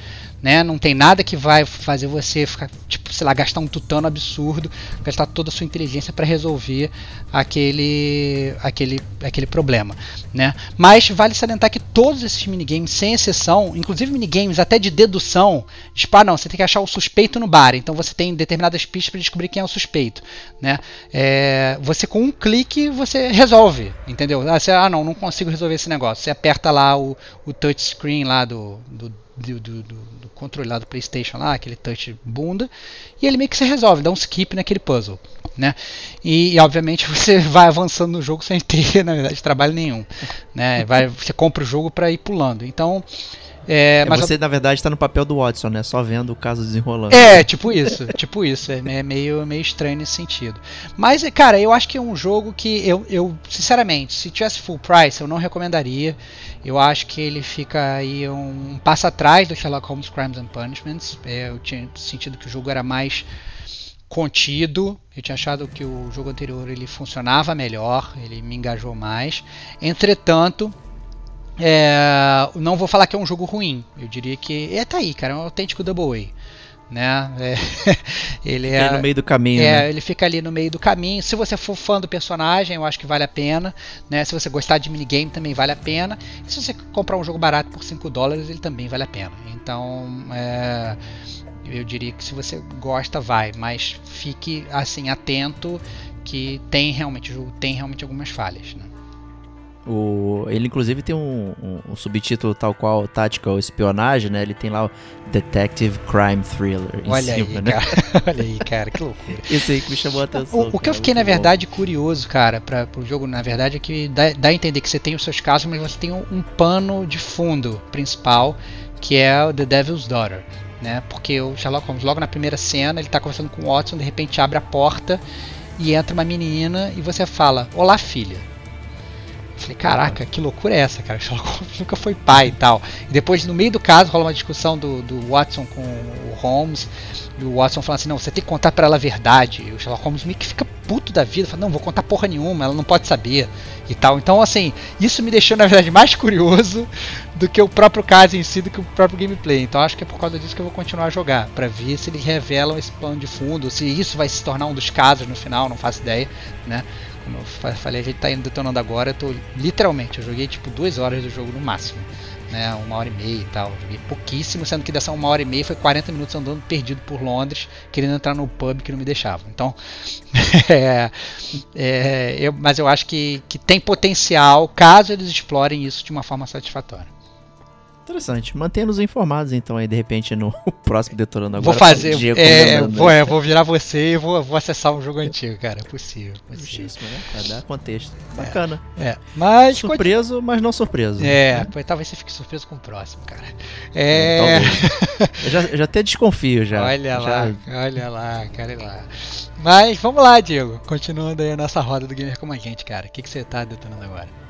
Né? Não tem nada que vai fazer você ficar, tipo, sei lá, gastar um tutano absurdo, gastar toda a sua inteligência para resolver aquele, aquele, aquele problema, né? Mas vale salientar que todos esses minigames, sem exceção, inclusive minigames até de dedução, tipo, ah, não, você tem que achar o suspeito no bar, então você tem determinadas pistas para descobrir quem é o suspeito, né? É, você com um clique você resolve, entendeu? Ah, você, ah, não, não consigo resolver esse negócio. Você aperta lá o, o touchscreen lá do, do, do, do, do controle lá do PlayStation lá, aquele touch bunda, e ele meio que se resolve, dá um skip naquele puzzle, né? E, e, obviamente você vai avançando no jogo sem ter, na verdade, trabalho nenhum, né? Vai, você compra o jogo para ir pulando. Então, é, é, mas você, na verdade, está no papel do Watson, né? Só vendo o caso desenrolando. É, tipo isso, tipo isso. É, é meio, meio estranho nesse sentido. Mas, cara, eu acho que é um jogo que eu, eu, sinceramente, se tivesse full price, eu não recomendaria. Eu acho que ele fica aí um, um passo atrás do Sherlock Holmes Crimes and Punishments. É, eu tinha sentido que o jogo era mais contido. Eu tinha achado que o jogo anterior ele funcionava melhor, ele me engajou mais. Entretanto, é, não vou falar que é um jogo ruim. Eu diria que é tá aí, cara, é um autêntico Double A. Né? É, ele é no meio do caminho. É, né? ele fica ali no meio do caminho. Se você for fã do personagem, eu acho que vale a pena. Né? Se você gostar de minigame, também vale a pena. E se você comprar um jogo barato por 5 dólares, ele também vale a pena. Então, é, eu diria que se você gosta, vai. Mas fique assim atento que tem realmente o jogo tem realmente algumas falhas. Né? O, ele inclusive tem um, um, um, subtítulo tal qual Tactical Espionagem, né? Ele tem lá o Detective Crime Thriller olha cima, aí, né? Cara, olha aí, cara, que loucura. Isso aí que me chamou a atenção. O, o que eu fiquei, na verdade, bom. curioso, cara, para o jogo, na verdade, é que dá, dá, a entender que você tem os seus casos, mas você tem um, um pano de fundo principal, que é o The Devil's Daughter. Né? Porque o Sherlock Holmes, logo na primeira cena, ele está conversando com o Watson, de repente abre a porta e entra uma menina e você fala: Olá, filha Falei, caraca, que loucura é essa, cara? Sherlock Holmes nunca foi pai e tal. E depois, no meio do caso, rola uma discussão do, do Watson com o Holmes. E o Watson falando assim: não, você tem que contar para ela a verdade. E o Sherlock Holmes meio que fica puto da vida, fala: não, vou contar porra nenhuma, ela não pode saber e tal. Então, assim, isso me deixou, na verdade, mais curioso do que o próprio caso em si, do que o próprio gameplay. Então, acho que é por causa disso que eu vou continuar a jogar, para ver se eles revelam esse plano de fundo, se isso vai se tornar um dos casos no final, não faço ideia, né? Como eu falei, a gente tá indo detonando agora. Eu tô literalmente, eu joguei tipo duas horas do jogo no máximo. Né, uma hora e meia e tal. Joguei pouquíssimo, sendo que dessa uma hora e meia foi 40 minutos andando perdido por Londres, querendo entrar no pub que não me deixava. Então, é, é, eu, mas eu acho que, que tem potencial caso eles explorem isso de uma forma satisfatória. Interessante. Mantenha-nos informados, então, aí, de repente, no próximo Detonando Agora. Vou fazer. É, vou, é, vou virar você e vou, vou acessar um jogo antigo, cara. É possível. possível. né? Pra dar contexto. Bacana. É. é. Mas. Surpreso, mas não surpreso. É, né? talvez você fique surpreso com o próximo, cara. É. é eu já, já até desconfio já. Olha já... lá, olha lá, cara lá. Mas vamos lá, Diego. Continuando aí a nossa roda do Gamer como a gente, cara. O que, que você tá detonando agora?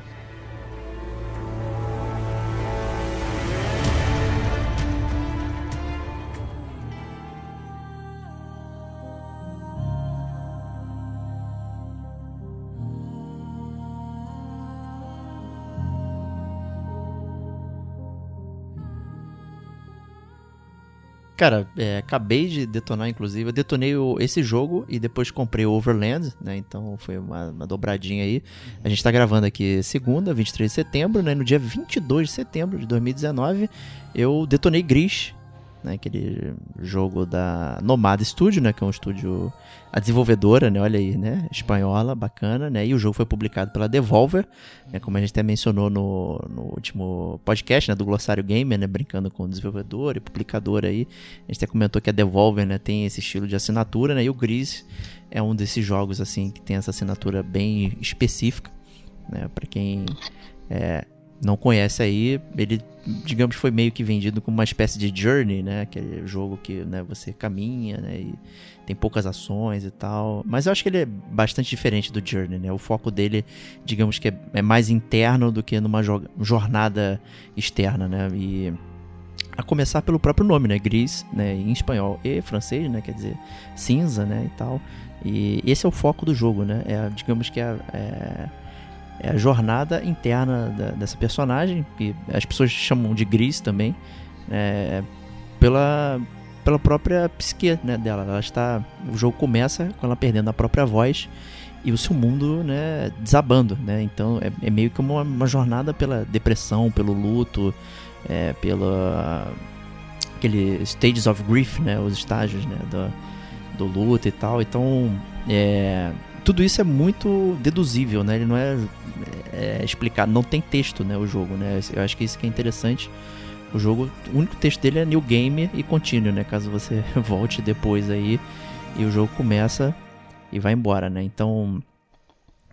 Cara, é, acabei de detonar, inclusive. Eu detonei o, esse jogo e depois comprei o Overland, né? Então foi uma, uma, dobradinha aí. A gente tá gravando aqui segunda, 23 de setembro, né? No dia 22 de setembro de 2019, eu detonei Gris, né, aquele jogo da Nomada Studio, né, que é um estúdio a desenvolvedora, né, olha aí, né, espanhola, bacana, né, e o jogo foi publicado pela Devolver, né, como a gente até mencionou no, no último podcast, né, do Glossário Gamer, né, brincando com desenvolvedor e publicador aí, a gente até comentou que a Devolver, né, tem esse estilo de assinatura, né, e o Gris é um desses jogos, assim, que tem essa assinatura bem específica, né, para quem é, não conhece aí, ele, digamos, foi meio que vendido como uma espécie de journey, né? Aquele jogo que né, você caminha, né? E tem poucas ações e tal. Mas eu acho que ele é bastante diferente do journey, né? O foco dele, digamos que é, é mais interno do que numa jo jornada externa, né? E a começar pelo próprio nome, né? Gris, né? Em espanhol e francês, né? Quer dizer, cinza, né? E tal. E esse é o foco do jogo, né? É, digamos que é, é a jornada interna da, dessa personagem, que as pessoas chamam de Gris também. É, pela, pela própria psique né, dela. Ela está, o jogo começa com ela perdendo a própria voz e o seu mundo né, desabando. Né? Então é, é meio que uma, uma, jornada pela depressão, pelo luto, é, pela aquele stages of grief, né, os estágios né, do, do luto e tal. Então é, tudo isso é muito deduzível, né? Ele não é, é, explicado, não tem texto, né? O jogo, né? Eu acho que isso que é interessante. O jogo, o único texto dele é new game e contínuo, né? Caso você volte depois aí e o jogo começa e vai embora, né? Então,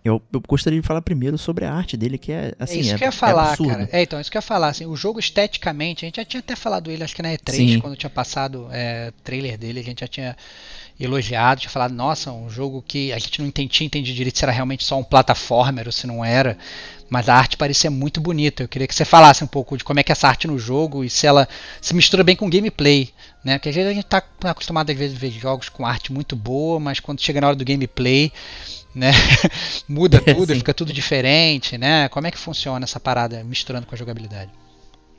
eu, eu, gostaria de falar primeiro sobre a arte dele, que é assim. É isso é, que eu ia falar, é cara. É, então, isso que eu ia falar. Assim, o jogo esteticamente, a gente já tinha até falado ele, acho que na E3, Sim. quando tinha passado é, trailer dele, a gente já tinha elogiado, tinha falado, nossa, um jogo que a gente não entendia, entendia direito se era realmente só um plataformer ou se não era, mas a arte parecia muito bonita. Eu queria que você falasse um pouco de como é que é essa arte no jogo e se ela se mistura bem com gameplay, né? Porque às vezes a gente está acostumado às vezes a ver jogos com arte muito boa, mas quando chega na hora do gameplay, né, muda tudo, fica tudo diferente, né? Como é que funciona essa parada misturando com a jogabilidade?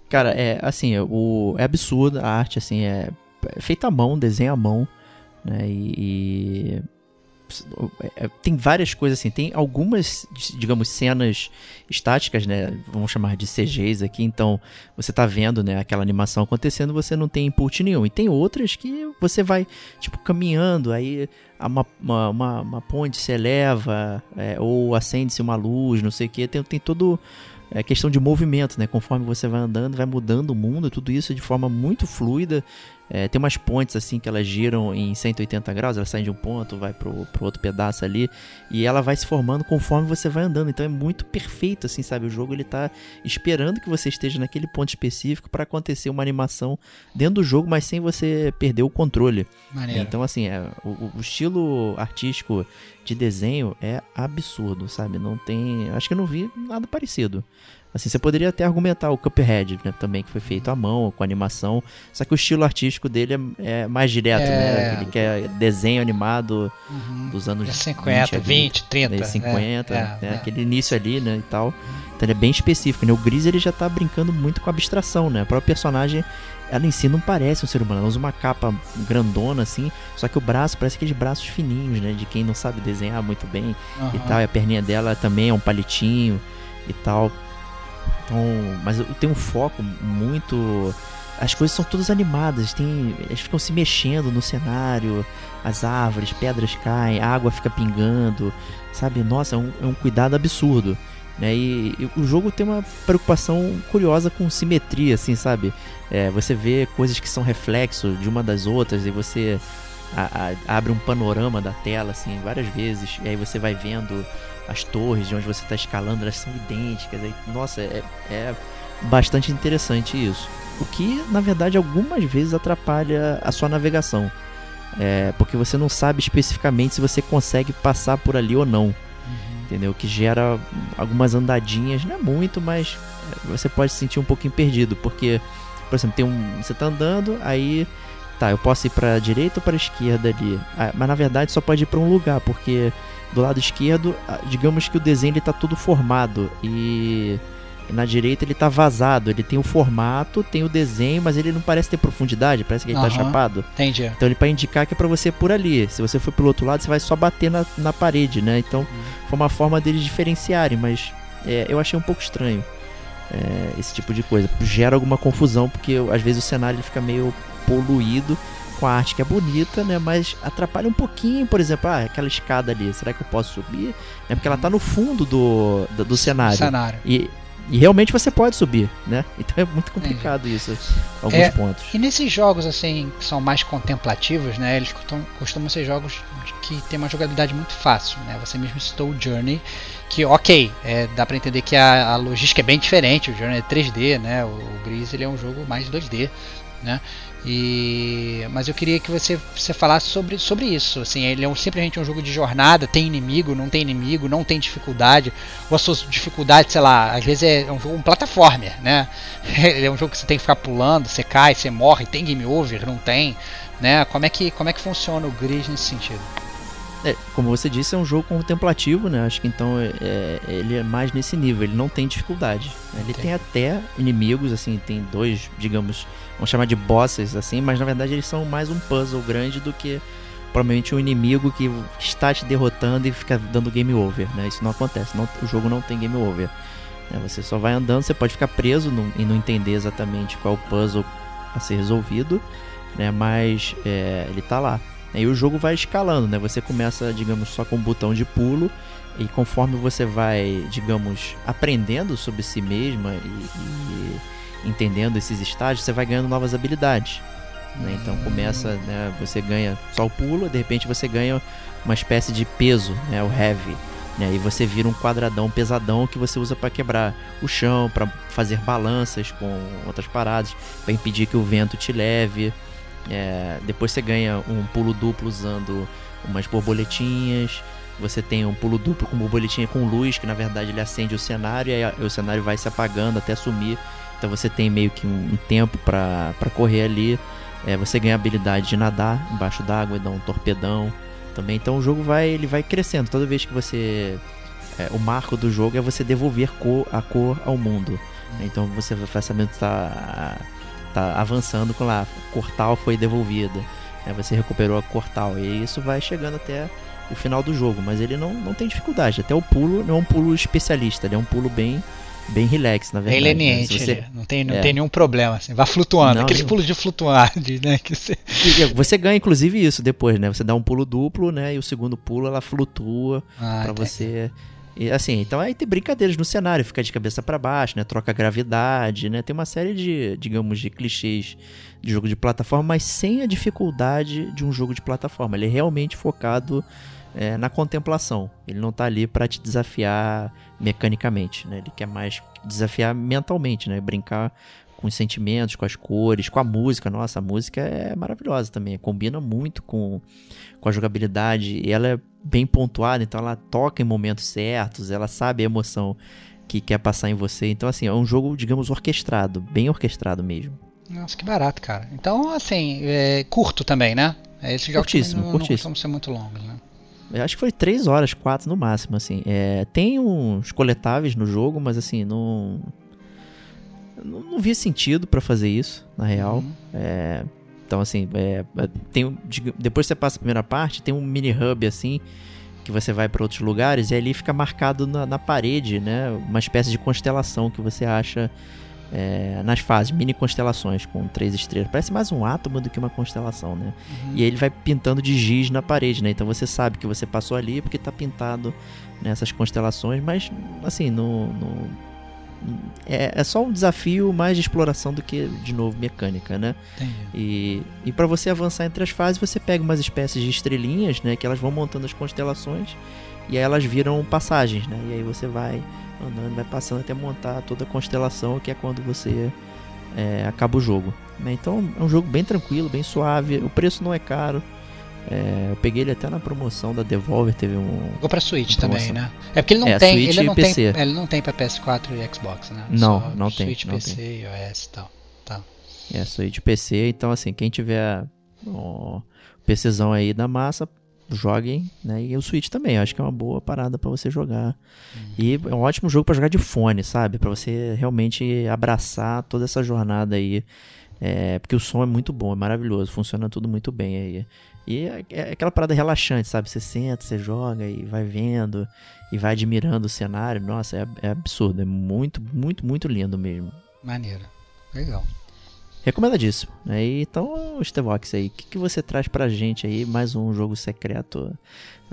Cara, é assim, o, é absurdo a arte, assim, é, é feita à mão, desenha à mão. Né? E, e é, tem várias coisas assim, tem algumas, digamos, cenas estáticas, né, vamos chamar de CGs aqui, então você tá vendo, né, aquela animação acontecendo, você não tem input nenhum, e tem outras que você vai, tipo, caminhando, aí uma, uma, uma, uma ponte se eleva, é, ou acende-se uma luz, não sei o que, tem, tem todo é questão de movimento, né? Conforme você vai andando, vai mudando o mundo, tudo isso de forma muito fluida. É, tem umas pontes assim que elas giram em 180 graus, ela sai de um ponto, vai pro, pro outro pedaço ali, e ela vai se formando conforme você vai andando. Então é muito perfeito, assim, sabe? O jogo ele tá esperando que você esteja naquele ponto específico para acontecer uma animação dentro do jogo, mas sem você perder o controle. Maneiro. Então, assim, é, o, o estilo artístico de desenho é absurdo, sabe? Não tem. Acho que eu não vi nada parecido. Assim, você poderia até argumentar o Cuphead, né, também, que foi feito à mão, com animação, só que o estilo artístico dele é, é mais direto, né? é... né? Ele quer desenho animado uhum. dos anos 50, 20, 20 30. 50, é, né? É. aquele início ali, né, e tal. Então ele é bem específico, né? O Gris, ele já tá brincando muito com a abstração, né? A própria personagem, ela em si não parece um ser humano, ela usa uma capa grandona, assim, só que o braço parece aqueles braços fininhos, né? De quem não sabe desenhar muito bem uhum. e tal. E a perninha dela também é um palitinho e tal. Então, mas tenho um foco muito. As coisas são todas animadas, tem, eles ficam se mexendo no cenário, as árvores, pedras caem, água fica pingando, sabe? Nossa, é um, é um cuidado absurdo. Né? E, e, o jogo tem uma preocupação curiosa com simetria, assim, sabe? É, você vê coisas que são reflexo de uma das outras e você a, a, abre um panorama da tela, assim, várias vezes, e aí você vai vendo as torres de onde você está escalando, elas são idênticas. Aí, nossa, é, é bastante interessante isso. O que, na verdade, algumas vezes atrapalha a sua navegação. É, porque você não sabe especificamente se você consegue passar por ali ou não. Uhum. Entendeu? Que gera algumas andadinhas, não é muito, mas você pode se sentir um pouquinho perdido. Porque, por exemplo, tem um, você está andando, aí tá, eu posso ir para a direita ou para a esquerda ali. Ah, mas na verdade só pode ir para um lugar, porque do lado esquerdo, digamos que o desenho ele tá todo formado e na direita ele tá vazado, ele tem o formato, tem o desenho, mas ele não parece ter profundidade, parece que ele uhum, tá chapado. Entendi. Então ele para indicar que é para você por ali. Se você for pelo outro lado, você vai só bater na, na parede, né? Então uhum. foi uma forma deles diferenciarem, mas é, eu achei um pouco estranho é, esse tipo de coisa. Gera alguma confusão, porque às vezes o cenário ele fica meio poluído com a arte que é bonita, né? Mas atrapalha um pouquinho, por exemplo, ah, aquela escada ali, será que eu posso subir? É porque ela tá no fundo do, do, do cenário. cenário. E, e realmente você pode subir, né? Então é muito complicado isso, alguns é, pontos. E nesses jogos, assim, que são mais contemplativos, né? Eles costumam, costumam ser jogos que tem uma jogabilidade muito fácil, né? Você mesmo citou o Journey, que ok, é, dá para entender que a, a, logística é bem diferente, o Journey é 3D, né? O, o Gris ele é um jogo mais 2D, né? E, mas eu queria que você, você falasse sobre, sobre isso. Assim, ele é um, simplesmente um jogo de jornada, tem inimigo, não tem inimigo, não tem dificuldade. Ou a sua dificuldade, sei lá, às vezes é um jogo um plataformer, né? Ele é um jogo que você tem que ficar pulando, você cai, você morre, tem game over, não tem, né? Como é que como é que funciona o Gris nesse sentido? É, como você disse, é um jogo contemplativo, né? Acho que então é, é ele é mais nesse nível, ele não tem dificuldade. Né? Ele tem. tem até inimigos, assim, tem dois, digamos, vamos chamar de bosses, assim, mas na verdade eles são mais um puzzle grande do que provavelmente um inimigo que está te derrotando e fica dando game over, né? Isso não acontece, não, o jogo não tem game over. Né? Você só vai andando, você pode ficar preso no, e não entender exatamente qual puzzle a ser resolvido, né? Mas é, ele está lá. E o jogo vai escalando, né? Você começa, digamos, só com um botão de pulo e conforme você vai, digamos, aprendendo sobre si mesma e, e entendendo esses estágios, você vai ganhando novas habilidades. Né? Então começa, né? Você ganha só o pulo, de repente você ganha uma espécie de peso, né? O heavy. Né? E você vira um quadradão pesadão que você usa para quebrar o chão, para fazer balanças com outras paradas, para impedir que o vento te leve. É, depois você ganha um pulo duplo usando umas borboletinhas. Você tem um pulo duplo com borboletinha com luz, que na verdade ele acende o cenário e aí o cenário vai se apagando até sumir. Então você tem meio que um, um tempo para correr ali. É, você ganha a habilidade de nadar embaixo d'água e dar um torpedão também. Então o jogo vai, ele vai crescendo. Toda vez que você. É, o marco do jogo é você devolver cor, a cor ao mundo. Então você vai sabendo que está tá avançando com lá, Cortal foi devolvida, né? você recuperou a Cortal, e isso vai chegando até o final do jogo, mas ele não, não tem dificuldade, até o pulo não é um pulo especialista, ele é um pulo bem bem relax, na verdade. Bem né? leniente, você... não, tem, não é. tem nenhum problema, assim, vai flutuando, não, aqueles pulos de flutuar, né, que você... você ganha inclusive isso depois, né, você dá um pulo duplo, né, e o segundo pulo ela flutua ah, para você... E, assim, então aí tem brincadeiras no cenário, fica de cabeça para baixo, né? Troca gravidade, né? Tem uma série de, digamos, de clichês de jogo de plataforma, mas sem a dificuldade de um jogo de plataforma. Ele é realmente focado é, na contemplação. Ele não tá ali para te desafiar mecanicamente, né? Ele quer mais desafiar mentalmente, né? Brincar com os sentimentos, com as cores, com a música. Nossa, a música é maravilhosa também. Combina muito com, com a jogabilidade. E ela é bem pontuada, então ela toca em momentos certos, ela sabe a emoção que quer passar em você. Então, assim, é um jogo, digamos, orquestrado, bem orquestrado mesmo. Nossa, que barato, cara. Então, assim, é curto também, né? É, esses jogos curtíssimo, não, curtíssimo. não costumam ser muito longos, né? Eu acho que foi 3 horas, 4 no máximo, assim. É, tem uns coletáveis no jogo, mas assim, não não, não vi sentido para fazer isso, na real. Uhum. É, então, assim, é, é tem, depois que você passa a primeira parte, tem um mini hub assim, que você vai para outros lugares, e ali fica marcado na, na, parede, né? Uma espécie de constelação que você acha é, nas fases, mini constelações com três estrelas. Parece mais um átomo do que uma constelação, né? Uhum. E aí ele vai pintando de giz na parede, né? Então você sabe que você passou ali porque tá pintado nessas constelações, mas assim, no, no é, é só um desafio mais de exploração do que, de novo, mecânica, né? Entendi. E, e para você avançar entre as fases, você pega umas espécies de estrelinhas, né? Que elas vão montando as constelações e aí elas viram passagens, né? E aí você vai andando, vai passando até montar toda a constelação, que é quando você é, acaba o jogo. Né? Então é um jogo bem tranquilo, bem suave. O preço não é caro. É, eu peguei ele até na promoção da Devolver, teve um. Ficou pra Switch também, né? É porque ele não é, tem. Switch ele não PC. tem. Ele não tem pra PS4 e Xbox, né? Não, Só não tem. Switch, não PC, tem. iOS e tal. Tá. É, Switch PC, então assim, quem tiver o PCzão aí da massa, joguem, né? E o Switch também, acho que é uma boa parada para você jogar. Uhum. E é um ótimo jogo para jogar de fone, sabe? Para você realmente abraçar toda essa jornada aí. É, porque o som é muito bom, é maravilhoso, funciona tudo muito bem aí. E é, é aquela parada relaxante, sabe? Você senta, você joga e vai vendo e vai admirando o cenário. Nossa, é, é absurdo, é muito, muito, muito lindo mesmo. Maneiro, legal. Recomendadíssimo. Né? Então, Stevox aí, o que, que você traz pra gente aí? Mais um jogo secreto.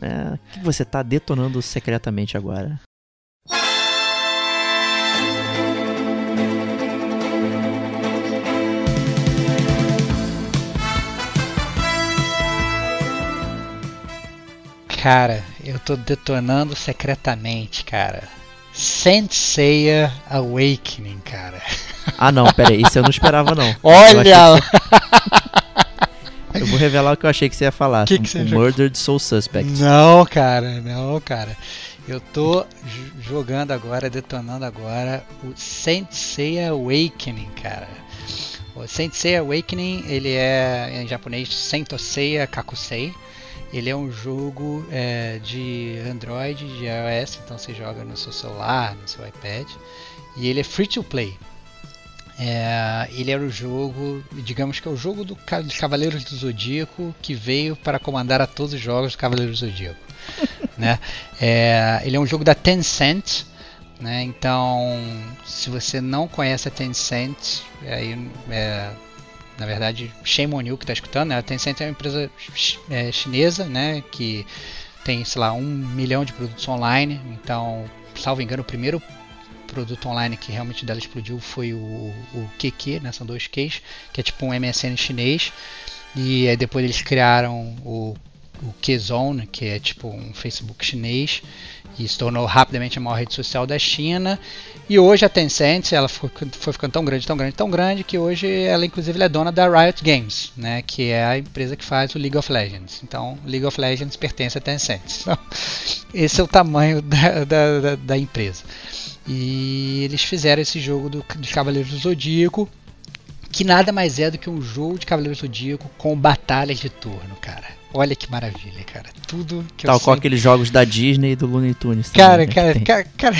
Né? O que você tá detonando secretamente agora? Cara, eu tô detonando secretamente, cara. Senseiya Awakening, cara. Ah não, pera aí, isso eu não esperava não. Olha! Eu, vou revelar o que eu achei que você ia falar. Que que você Murdered Soul Suspect. Não, cara, não, cara. Eu tô jogando agora, detonando agora o Sensei Awakening, cara. O Sensei Awakening, ele é em japonês Sentoseiya Kakusei Ele é um jogo é, de Android, de iOS, então você joga no seu celular, no seu iPad. E ele é free to play. É, ele era o jogo, digamos que é o jogo do, dos Cavaleiros do Zodíaco que veio para comandar a todos os jogos do Cavaleiros do Zodíaco. né? É, ele é um jogo da Tencent, né? então se você não conhece a Tencent, aí, é, na verdade, shame on you que está escutando, né? a Tencent é uma empresa é, chinesa que tem, sei lá, um milhão de produtos online, então, salvo engano, o primeiro produto online que realmente dela explodiu foi o, o QQ, né? São dois Qs, que é tipo um MSN chinês. E aí depois eles criaram o, o Qzone, que é tipo um Facebook chinês, e se tornou rapidamente a maior rede social da China. E hoje a Tencent, ela foi, foi ficando tão grande, tão grande, tão grande, que hoje ela inclusive é dona da Riot Games, né? Que é a empresa que faz o League of Legends. Então, League of Legends pertence à Tencent. Então, esse é o tamanho da, da, da, da empresa. E eles fizeram esse jogo do, dos Cavaleiros do Zodíaco, que nada mais é do que um jogo de Cavaleiros do Zodíaco com batalhas de turno, cara. Olha que maravilha, cara. Tudo que Tal eu qual sempre... aqueles jogos da Disney e do Looney Tunes. Cara, também, cara, cara, cara,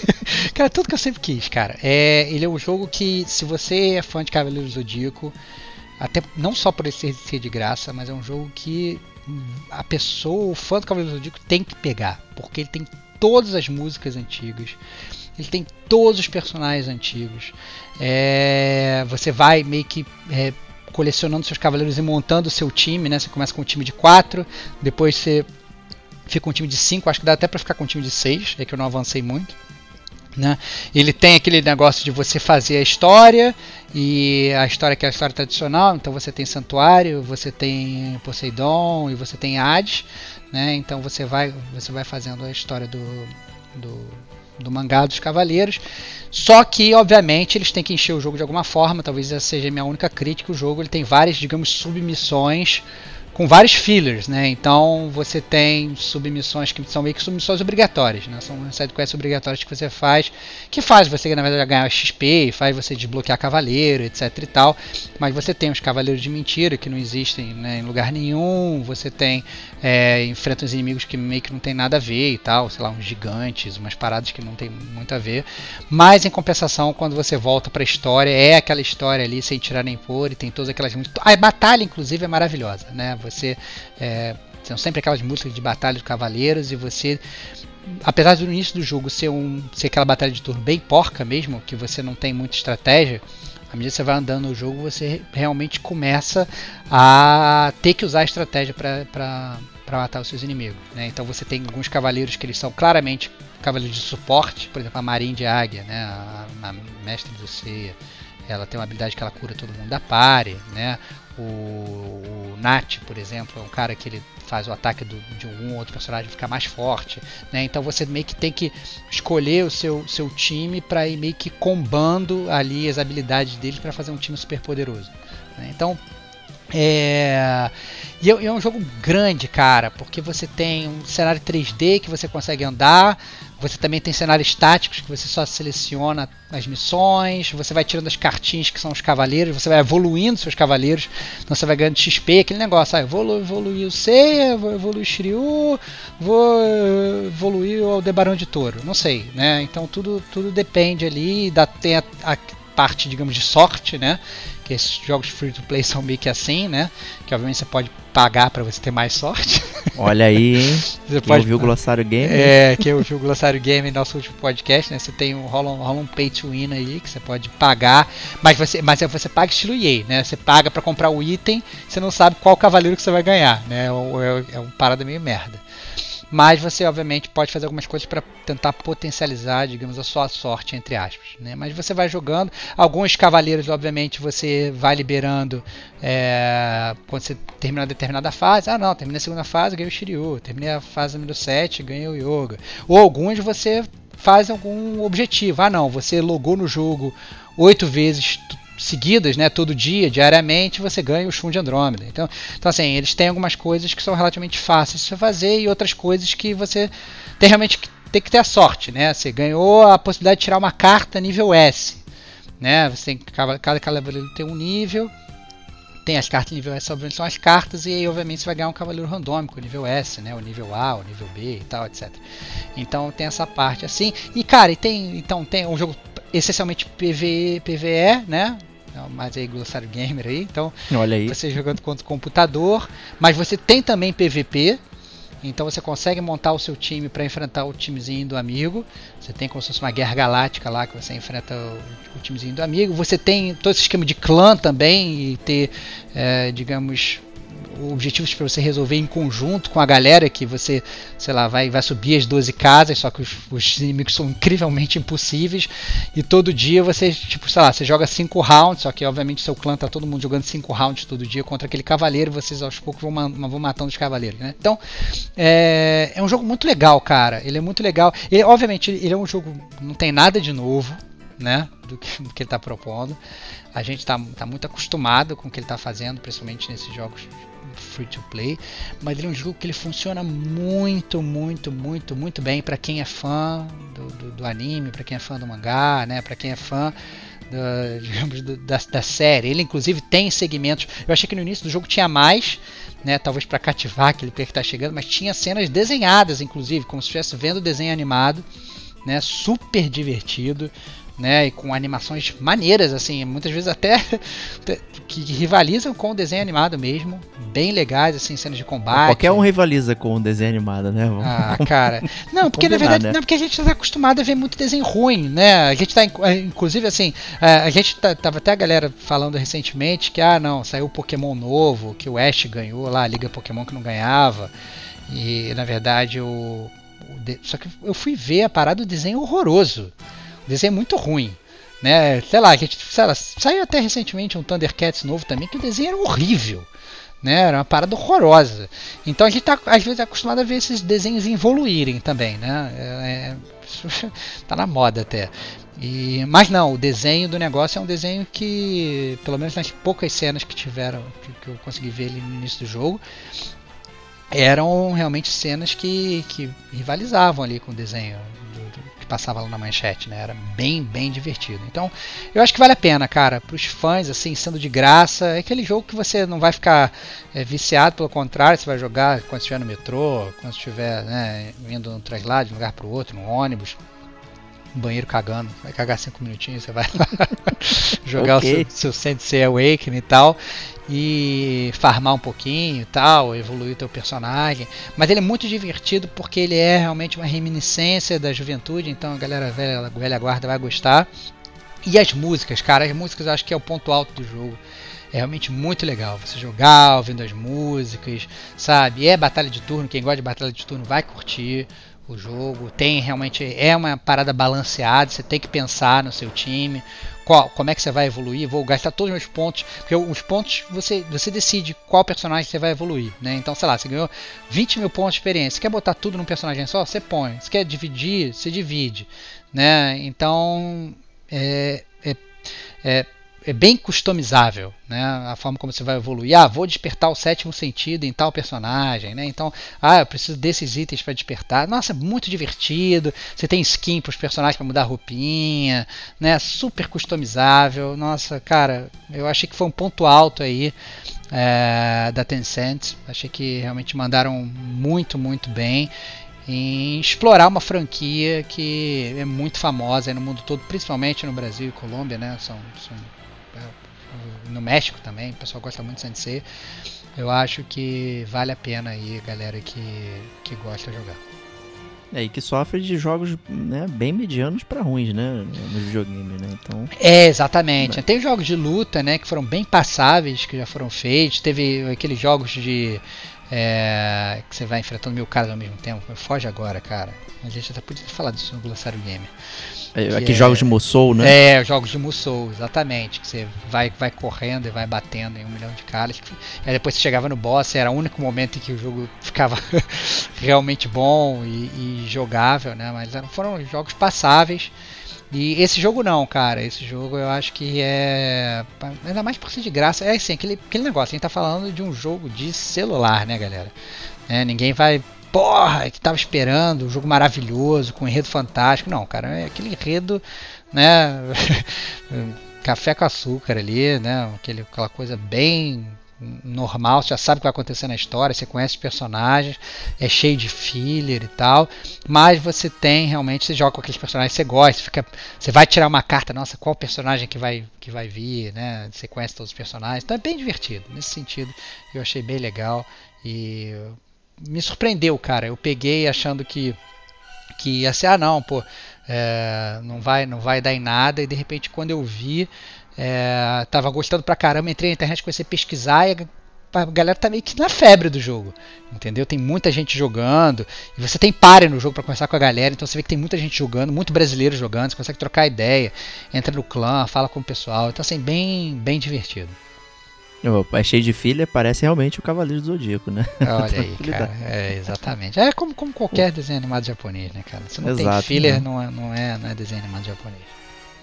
cara, tudo que eu sempre quis, cara. É, ele é um jogo que, se você é fã de Cavaleiros do Zodíaco, até não só por ele ser, ser de graça, mas é um jogo que a pessoa, o fã do Cavaleiros do Zodíaco, tem que pegar, porque ele tem todas as músicas antigas. Ele tem todos os personagens antigos. É, você vai meio que é, colecionando seus cavaleiros e montando o seu time, né? Você começa com um time de 4, depois você fica com um time de 5, acho que dá até para ficar com um time de 6, é que eu não avancei muito. Né? Ele tem aquele negócio de você fazer a história e a história que é a história tradicional, então você tem Santuário, você tem Poseidon e você tem Hades, né? Então você vai você vai fazendo a história do, do do mangá dos Cavaleiros. Só que, obviamente, eles têm que encher o jogo de alguma forma. Talvez essa seja a minha única crítica. O jogo ele tem várias, digamos, submissões com vários fillers, né? Então você tem submissões que são meio que submissões obrigatórias, né? São sidequests obrigatórias que você faz, que faz você na verdade ganhar XP, faz você desbloquear cavaleiro, etc e tal. Mas você tem os cavaleiros de mentira que não existem né, em lugar nenhum. Você tem é, enfrenta os inimigos que meio que não tem nada a ver e tal, sei lá, uns gigantes, umas paradas que não tem muito a ver. Mas em compensação, quando você volta para a história, é aquela história ali sem tirar nem pôr e tem todas aquelas a batalha inclusive é maravilhosa, né? Você é, são sempre aquelas músicas de batalha de cavaleiros e você apesar do início do jogo ser um ser aquela batalha de turno bem porca mesmo, que você não tem muita estratégia, à medida que você vai andando no jogo, você realmente começa a ter que usar a estratégia para matar os seus inimigos. Né? Então você tem alguns cavaleiros que eles são claramente cavaleiros de suporte, por exemplo, a Marinha de Águia, né? a, a Mestre do Ceia, ela tem uma habilidade que ela cura todo mundo da pare, né? O, o Nat, por exemplo, é um cara que ele faz o ataque do, de um outro personagem ficar mais forte, né? Então você meio que tem que escolher o seu, seu time para ir meio que combando ali as habilidades dele para fazer um time super poderoso. Né? Então é... E é, é um jogo grande, cara, porque você tem um cenário 3D que você consegue andar, você também tem cenários estáticos que você só seleciona as missões, você vai tirando as cartinhas que são os cavaleiros, você vai evoluindo seus cavaleiros, então você vai ganhando XP, aquele negócio, ah, vou evoluir o Seiya, vou evoluir o Shiryu, vou evoluir o Aldebarão de Touro, não sei, né? Então tudo, tudo depende ali, da, tem a, a parte, digamos, de sorte, né? Que esses jogos free to play são meio que assim, né? Que obviamente você pode pagar para você ter mais sorte. Olha aí, hein? Você quem pode ouviu o Glossário Game? É, quem ouviu o Glossário Game nosso último podcast, né? Você tem um rola, um rola um pay to win aí que você pode pagar, mas você, mas é, você paga estilo EA, né? Você paga para comprar o item, você não sabe qual cavaleiro que você vai ganhar, né? É, é, é um parada meio merda. Mas você, obviamente, pode fazer algumas coisas para tentar potencializar, digamos, a sua sorte, entre aspas. Né? Mas você vai jogando. Alguns cavaleiros, obviamente, você vai liberando é, quando você termina uma determinada fase. Ah, não, terminei a segunda fase, ganhei o Shiryu. Terminei a fase número 7, ganhei o Yoga. Ou alguns você faz algum objetivo. Ah, não, você logou no jogo oito vezes seguidas, né, todo dia, diariamente, você ganha o Shun de Andrômeda. Então, então, assim, eles têm algumas coisas que são relativamente fáceis de fazer e outras coisas que você tem realmente que tem que ter a sorte, né? Você ganhou a possibilidade de tirar uma carta nível S, né? Você tem cada cavaleiro tem um nível tem as cartas nível S, obviamente são as cartas, e aí obviamente você vai ganhar um cavaleiro randômico, nível S, né? O nível A, o nível B e tal, etc. Então tem essa parte assim. E cara, e tem. Então tem um jogo essencialmente PVE, PVE, né? mais aí glossário gamer aí, então Olha aí. você jogando contra o computador, mas você tem também PVP, então você consegue montar o seu time para enfrentar o timezinho do amigo. Você tem como se fosse uma guerra galáctica lá que você enfrenta o, o timezinho do amigo. Você tem todo esse esquema de clã também e ter, é, digamos, objetivos para você resolver em conjunto com a galera que você, sei lá, vai, vai subir as 12 casas, só que os, os inimigos são incrivelmente impossíveis. E todo dia você, tipo, sei lá, você joga 5 rounds, só que obviamente seu clã tá todo mundo jogando 5 rounds todo dia contra aquele cavaleiro, vocês aos poucos vão, vão matando os cavaleiros, né? Então, é, é um jogo muito legal, cara. Ele é muito legal. Ele, obviamente, ele é um jogo, não tem nada de novo, né? Do que, do que ele está propondo. A gente está tá muito acostumado com o que ele está fazendo, principalmente nesses jogos free to play, mas ele é um jogo que ele funciona muito, muito, muito, muito bem para quem é fã do, do, do anime, para quem é fã do mangá, né, para quem é fã da, digamos, da, da, série. Ele inclusive tem segmentos. Eu achei que no início do jogo tinha mais, né, talvez para cativar aquele que está chegando, mas tinha cenas desenhadas, inclusive, como se estivesse vendo desenho animado, né, super divertido né? E com animações maneiras, assim, muitas vezes até que rivalizam com o desenho animado mesmo, bem legais, assim, cenas de combate. Qualquer um rivaliza com o desenho animado, né? Ah, cara. Não, porque na verdade, né? não, porque a gente está acostumado a ver muito desenho ruim, né? A gente tá, inclusive, assim, a gente tá, tava até a galera falando recentemente que, ah, não, saiu o Pokémon novo, que o Ash ganhou lá, a Liga Pokémon que não ganhava. E, na verdade, o, o só que eu fui ver a parada do desenho horroroso. Desenho é muito ruim. Né? Sei lá, a gente, sei lá, saiu até recentemente um Thundercats novo também, que o desenho era horrível. Né? Era uma parada horrorosa. Então a gente tá, às vezes, acostumado a ver esses desenhos evoluírem também. Né? É, é, tá na moda até. E, mas não, o desenho do negócio é um desenho que, pelo menos nas poucas cenas que tiveram, que, que eu consegui ver ali no início do jogo, eram realmente cenas que, que rivalizavam ali com o desenho que passava lá na manchete, né? Era bem, bem divertido. Então, eu acho que vale a pena, cara, para os fãs, assim, sendo de graça. É aquele jogo que você não vai ficar é, viciado, pelo contrário, você vai jogar quando estiver no metrô, quando estiver né, indo no traslado de um lugar para o outro, no ônibus banheiro cagando. Vai cagar cinco minutinhos, você vai lá jogar okay. o seu, seu Sensei Awakening e tal e farmar um pouquinho e tal, evoluir o teu personagem. Mas ele é muito divertido porque ele é realmente uma reminiscência da juventude, então a galera velha, velha guarda vai gostar. E as músicas, cara, as músicas eu acho que é o ponto alto do jogo. É realmente muito legal você jogar ouvindo as músicas, sabe? É batalha de turno, quem gosta de batalha de turno vai curtir o jogo. Tem realmente é uma parada balanceada, você tem que pensar no seu time qual, como é que você vai evoluir, vou gastar todos os meus pontos, porque os pontos você, você decide qual personagem você vai evoluir, né? Então, sei lá, você ganhou 20 mil pontos de experiência, você quer botar tudo num personagem só, você põe, você quer dividir, você divide, né? Então, é, é, é é bem customizável, né? A forma como você vai evoluir. Ah, vou despertar o sétimo sentido em tal personagem, né? Então, ah, eu preciso desses itens para despertar. Nossa, é muito divertido. Você tem skin para os personagens para mudar a roupinha, né? Super customizável. Nossa, cara, eu achei que foi um ponto alto aí é, da Tencent. Achei que realmente mandaram muito, muito bem em explorar uma franquia que é muito famosa no mundo todo, principalmente no Brasil e Colômbia, né? São, são no México também, o pessoal gosta muito de Sensei. Eu acho que vale a pena aí, galera que, que gosta de jogar. É, e que sofre de jogos né, bem medianos para ruins, né? No videogame, né? Então... É, exatamente. Tem jogos de luta, né? Que foram bem passáveis, que já foram feitos. Teve aqueles jogos de. É, que você vai enfrentando mil caras ao mesmo tempo. Foge agora, cara. A gente até podia falar disso no Glossário Game. É, aqui é, jogos de Musou, né? É, jogos de Musou, exatamente. Que você vai, vai correndo e vai batendo em um milhão de caras. Aí depois você chegava no boss, era o único momento em que o jogo ficava realmente bom e, e jogável, né? Mas foram jogos passáveis. E esse jogo não, cara. Esse jogo eu acho que é. Ainda mais por ser de graça. É assim, aquele, aquele negócio. A gente tá falando de um jogo de celular, né, galera? É, ninguém vai porra, que tava esperando, um jogo maravilhoso, com um enredo fantástico. Não, cara, é aquele enredo, né? café com açúcar ali, né? Aquele, aquela coisa bem normal, você já sabe o que vai acontecer na história, você conhece os personagens, é cheio de filler e tal, mas você tem realmente, você joga com aqueles personagens que você gosta, você, fica, você vai tirar uma carta, nossa, qual personagem que vai, que vai vir, né? Você conhece todos os personagens, então é bem divertido, nesse sentido eu achei bem legal e me surpreendeu, cara, eu peguei achando que que ia ser, ah não, pô, é, não, vai, não vai dar em nada, e de repente quando eu vi é, tava gostando pra caramba, entrei na internet, comecei a pesquisar e a galera tá meio que na febre do jogo, entendeu? Tem muita gente jogando, e você tem pare no jogo para conversar com a galera, então você vê que tem muita gente jogando, muito brasileiro jogando, você consegue trocar ideia, entra no clã, fala com o pessoal, então assim, bem, bem divertido. É cheio de filha, parece realmente o Cavaleiro do Zodíaco, né? Olha aí, cara. É, exatamente. É como, como qualquer desenho animado japonês, né, cara? Se não Exato, tem filler, né? não, é, não, é, não é desenho animado japonês.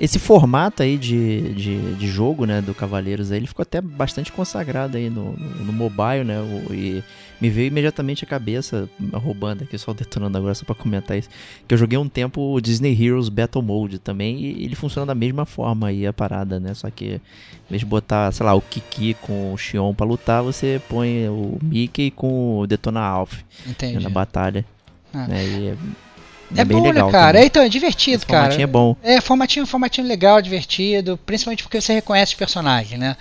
Esse formato aí de, de, de, jogo, né, do Cavaleiros aí, ele ficou até bastante consagrado aí no, no, mobile, né, o, e me veio imediatamente a cabeça, roubando aqui, só detonando agora só pra comentar isso, que eu joguei um tempo o Disney Heroes Battle Mode também, e ele funciona da mesma forma aí, a parada, né, só que em vez de botar, sei lá, o Kiki com o Xion pra lutar, você põe o Mickey com o Detona Alph né, na batalha. Ah. Né, e é é, é bom, né, cara? É, então, é divertido, cara. Formatinho é bom. É, formatinho, formatinho legal, divertido, principalmente porque você reconhece os personagens, né?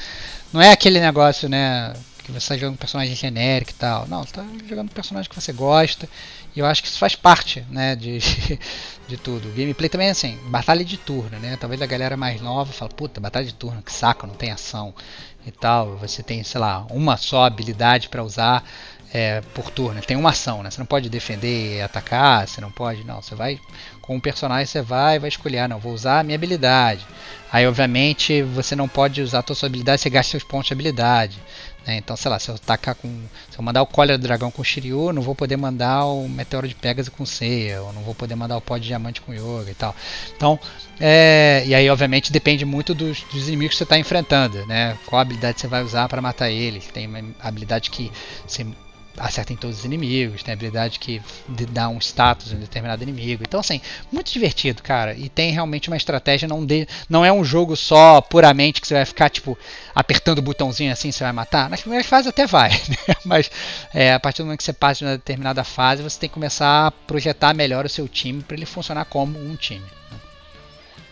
Não é aquele negócio, né, que você está jogando um personagem genérico e tal. Não, você tá jogando um personagem que você gosta. E eu acho que isso faz parte, né, de, de tudo. O gameplay também é assim, batalha de turno, né? Talvez a galera mais nova fala, puta, batalha de turno, que saco, não tem ação e tal. Você tem, sei lá, uma só habilidade para usar é, por turno. Tem uma ação, né? Você não pode defender atacar, você não pode. Não, você vai. Com um personagem você vai vai escolher, ah, não, vou usar a minha habilidade. Aí, obviamente, você não pode usar a sua habilidade, você gasta seus pontos de habilidade. Né? Então, sei lá, se eu tacar com. Se eu mandar o Cólera do Dragão com o Shiryu, não vou poder mandar o Meteoro de Pegasus com Seiya, ou não vou poder mandar o Pó de Diamante com Yoga e tal. Então, é, e aí, obviamente, depende muito dos, dos inimigos que você está enfrentando, né? Qual habilidade você vai usar para matar eles. Tem uma habilidade que você acerta em todos os inimigos, tem habilidade que dá um status em um determinado inimigo. Então, assim, muito divertido, cara. E tem realmente uma estratégia, não, de, não é um jogo só puramente que você vai ficar, tipo, apertando o botãozinho assim, você vai matar. Nas primeiras fases até vai, né? Mas é, a partir do momento que você passa de uma determinada fase, você tem que começar a projetar melhor o seu time para ele funcionar como um time. Né?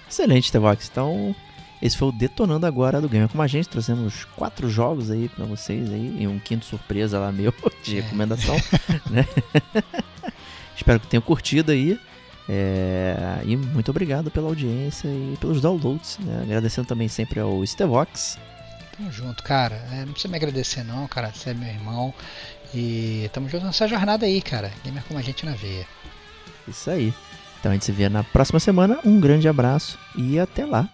Excelente, Tevox. Então, esse foi o Detonando Agora do Gamer Como a gente. Trazemos quatro jogos aí pra vocês aí. E um quinto surpresa lá meu de é. recomendação. né? Espero que tenham curtido aí. É... E muito obrigado pela audiência e pelos downloads. Né? Agradecendo também sempre ao Stevox. Tamo junto, cara. É, não precisa me agradecer não, cara. Você é meu irmão. E tamo junto nessa jornada aí, cara. Gamer como a gente na veia. Isso aí. Então a gente se vê na próxima semana. Um grande abraço e até lá.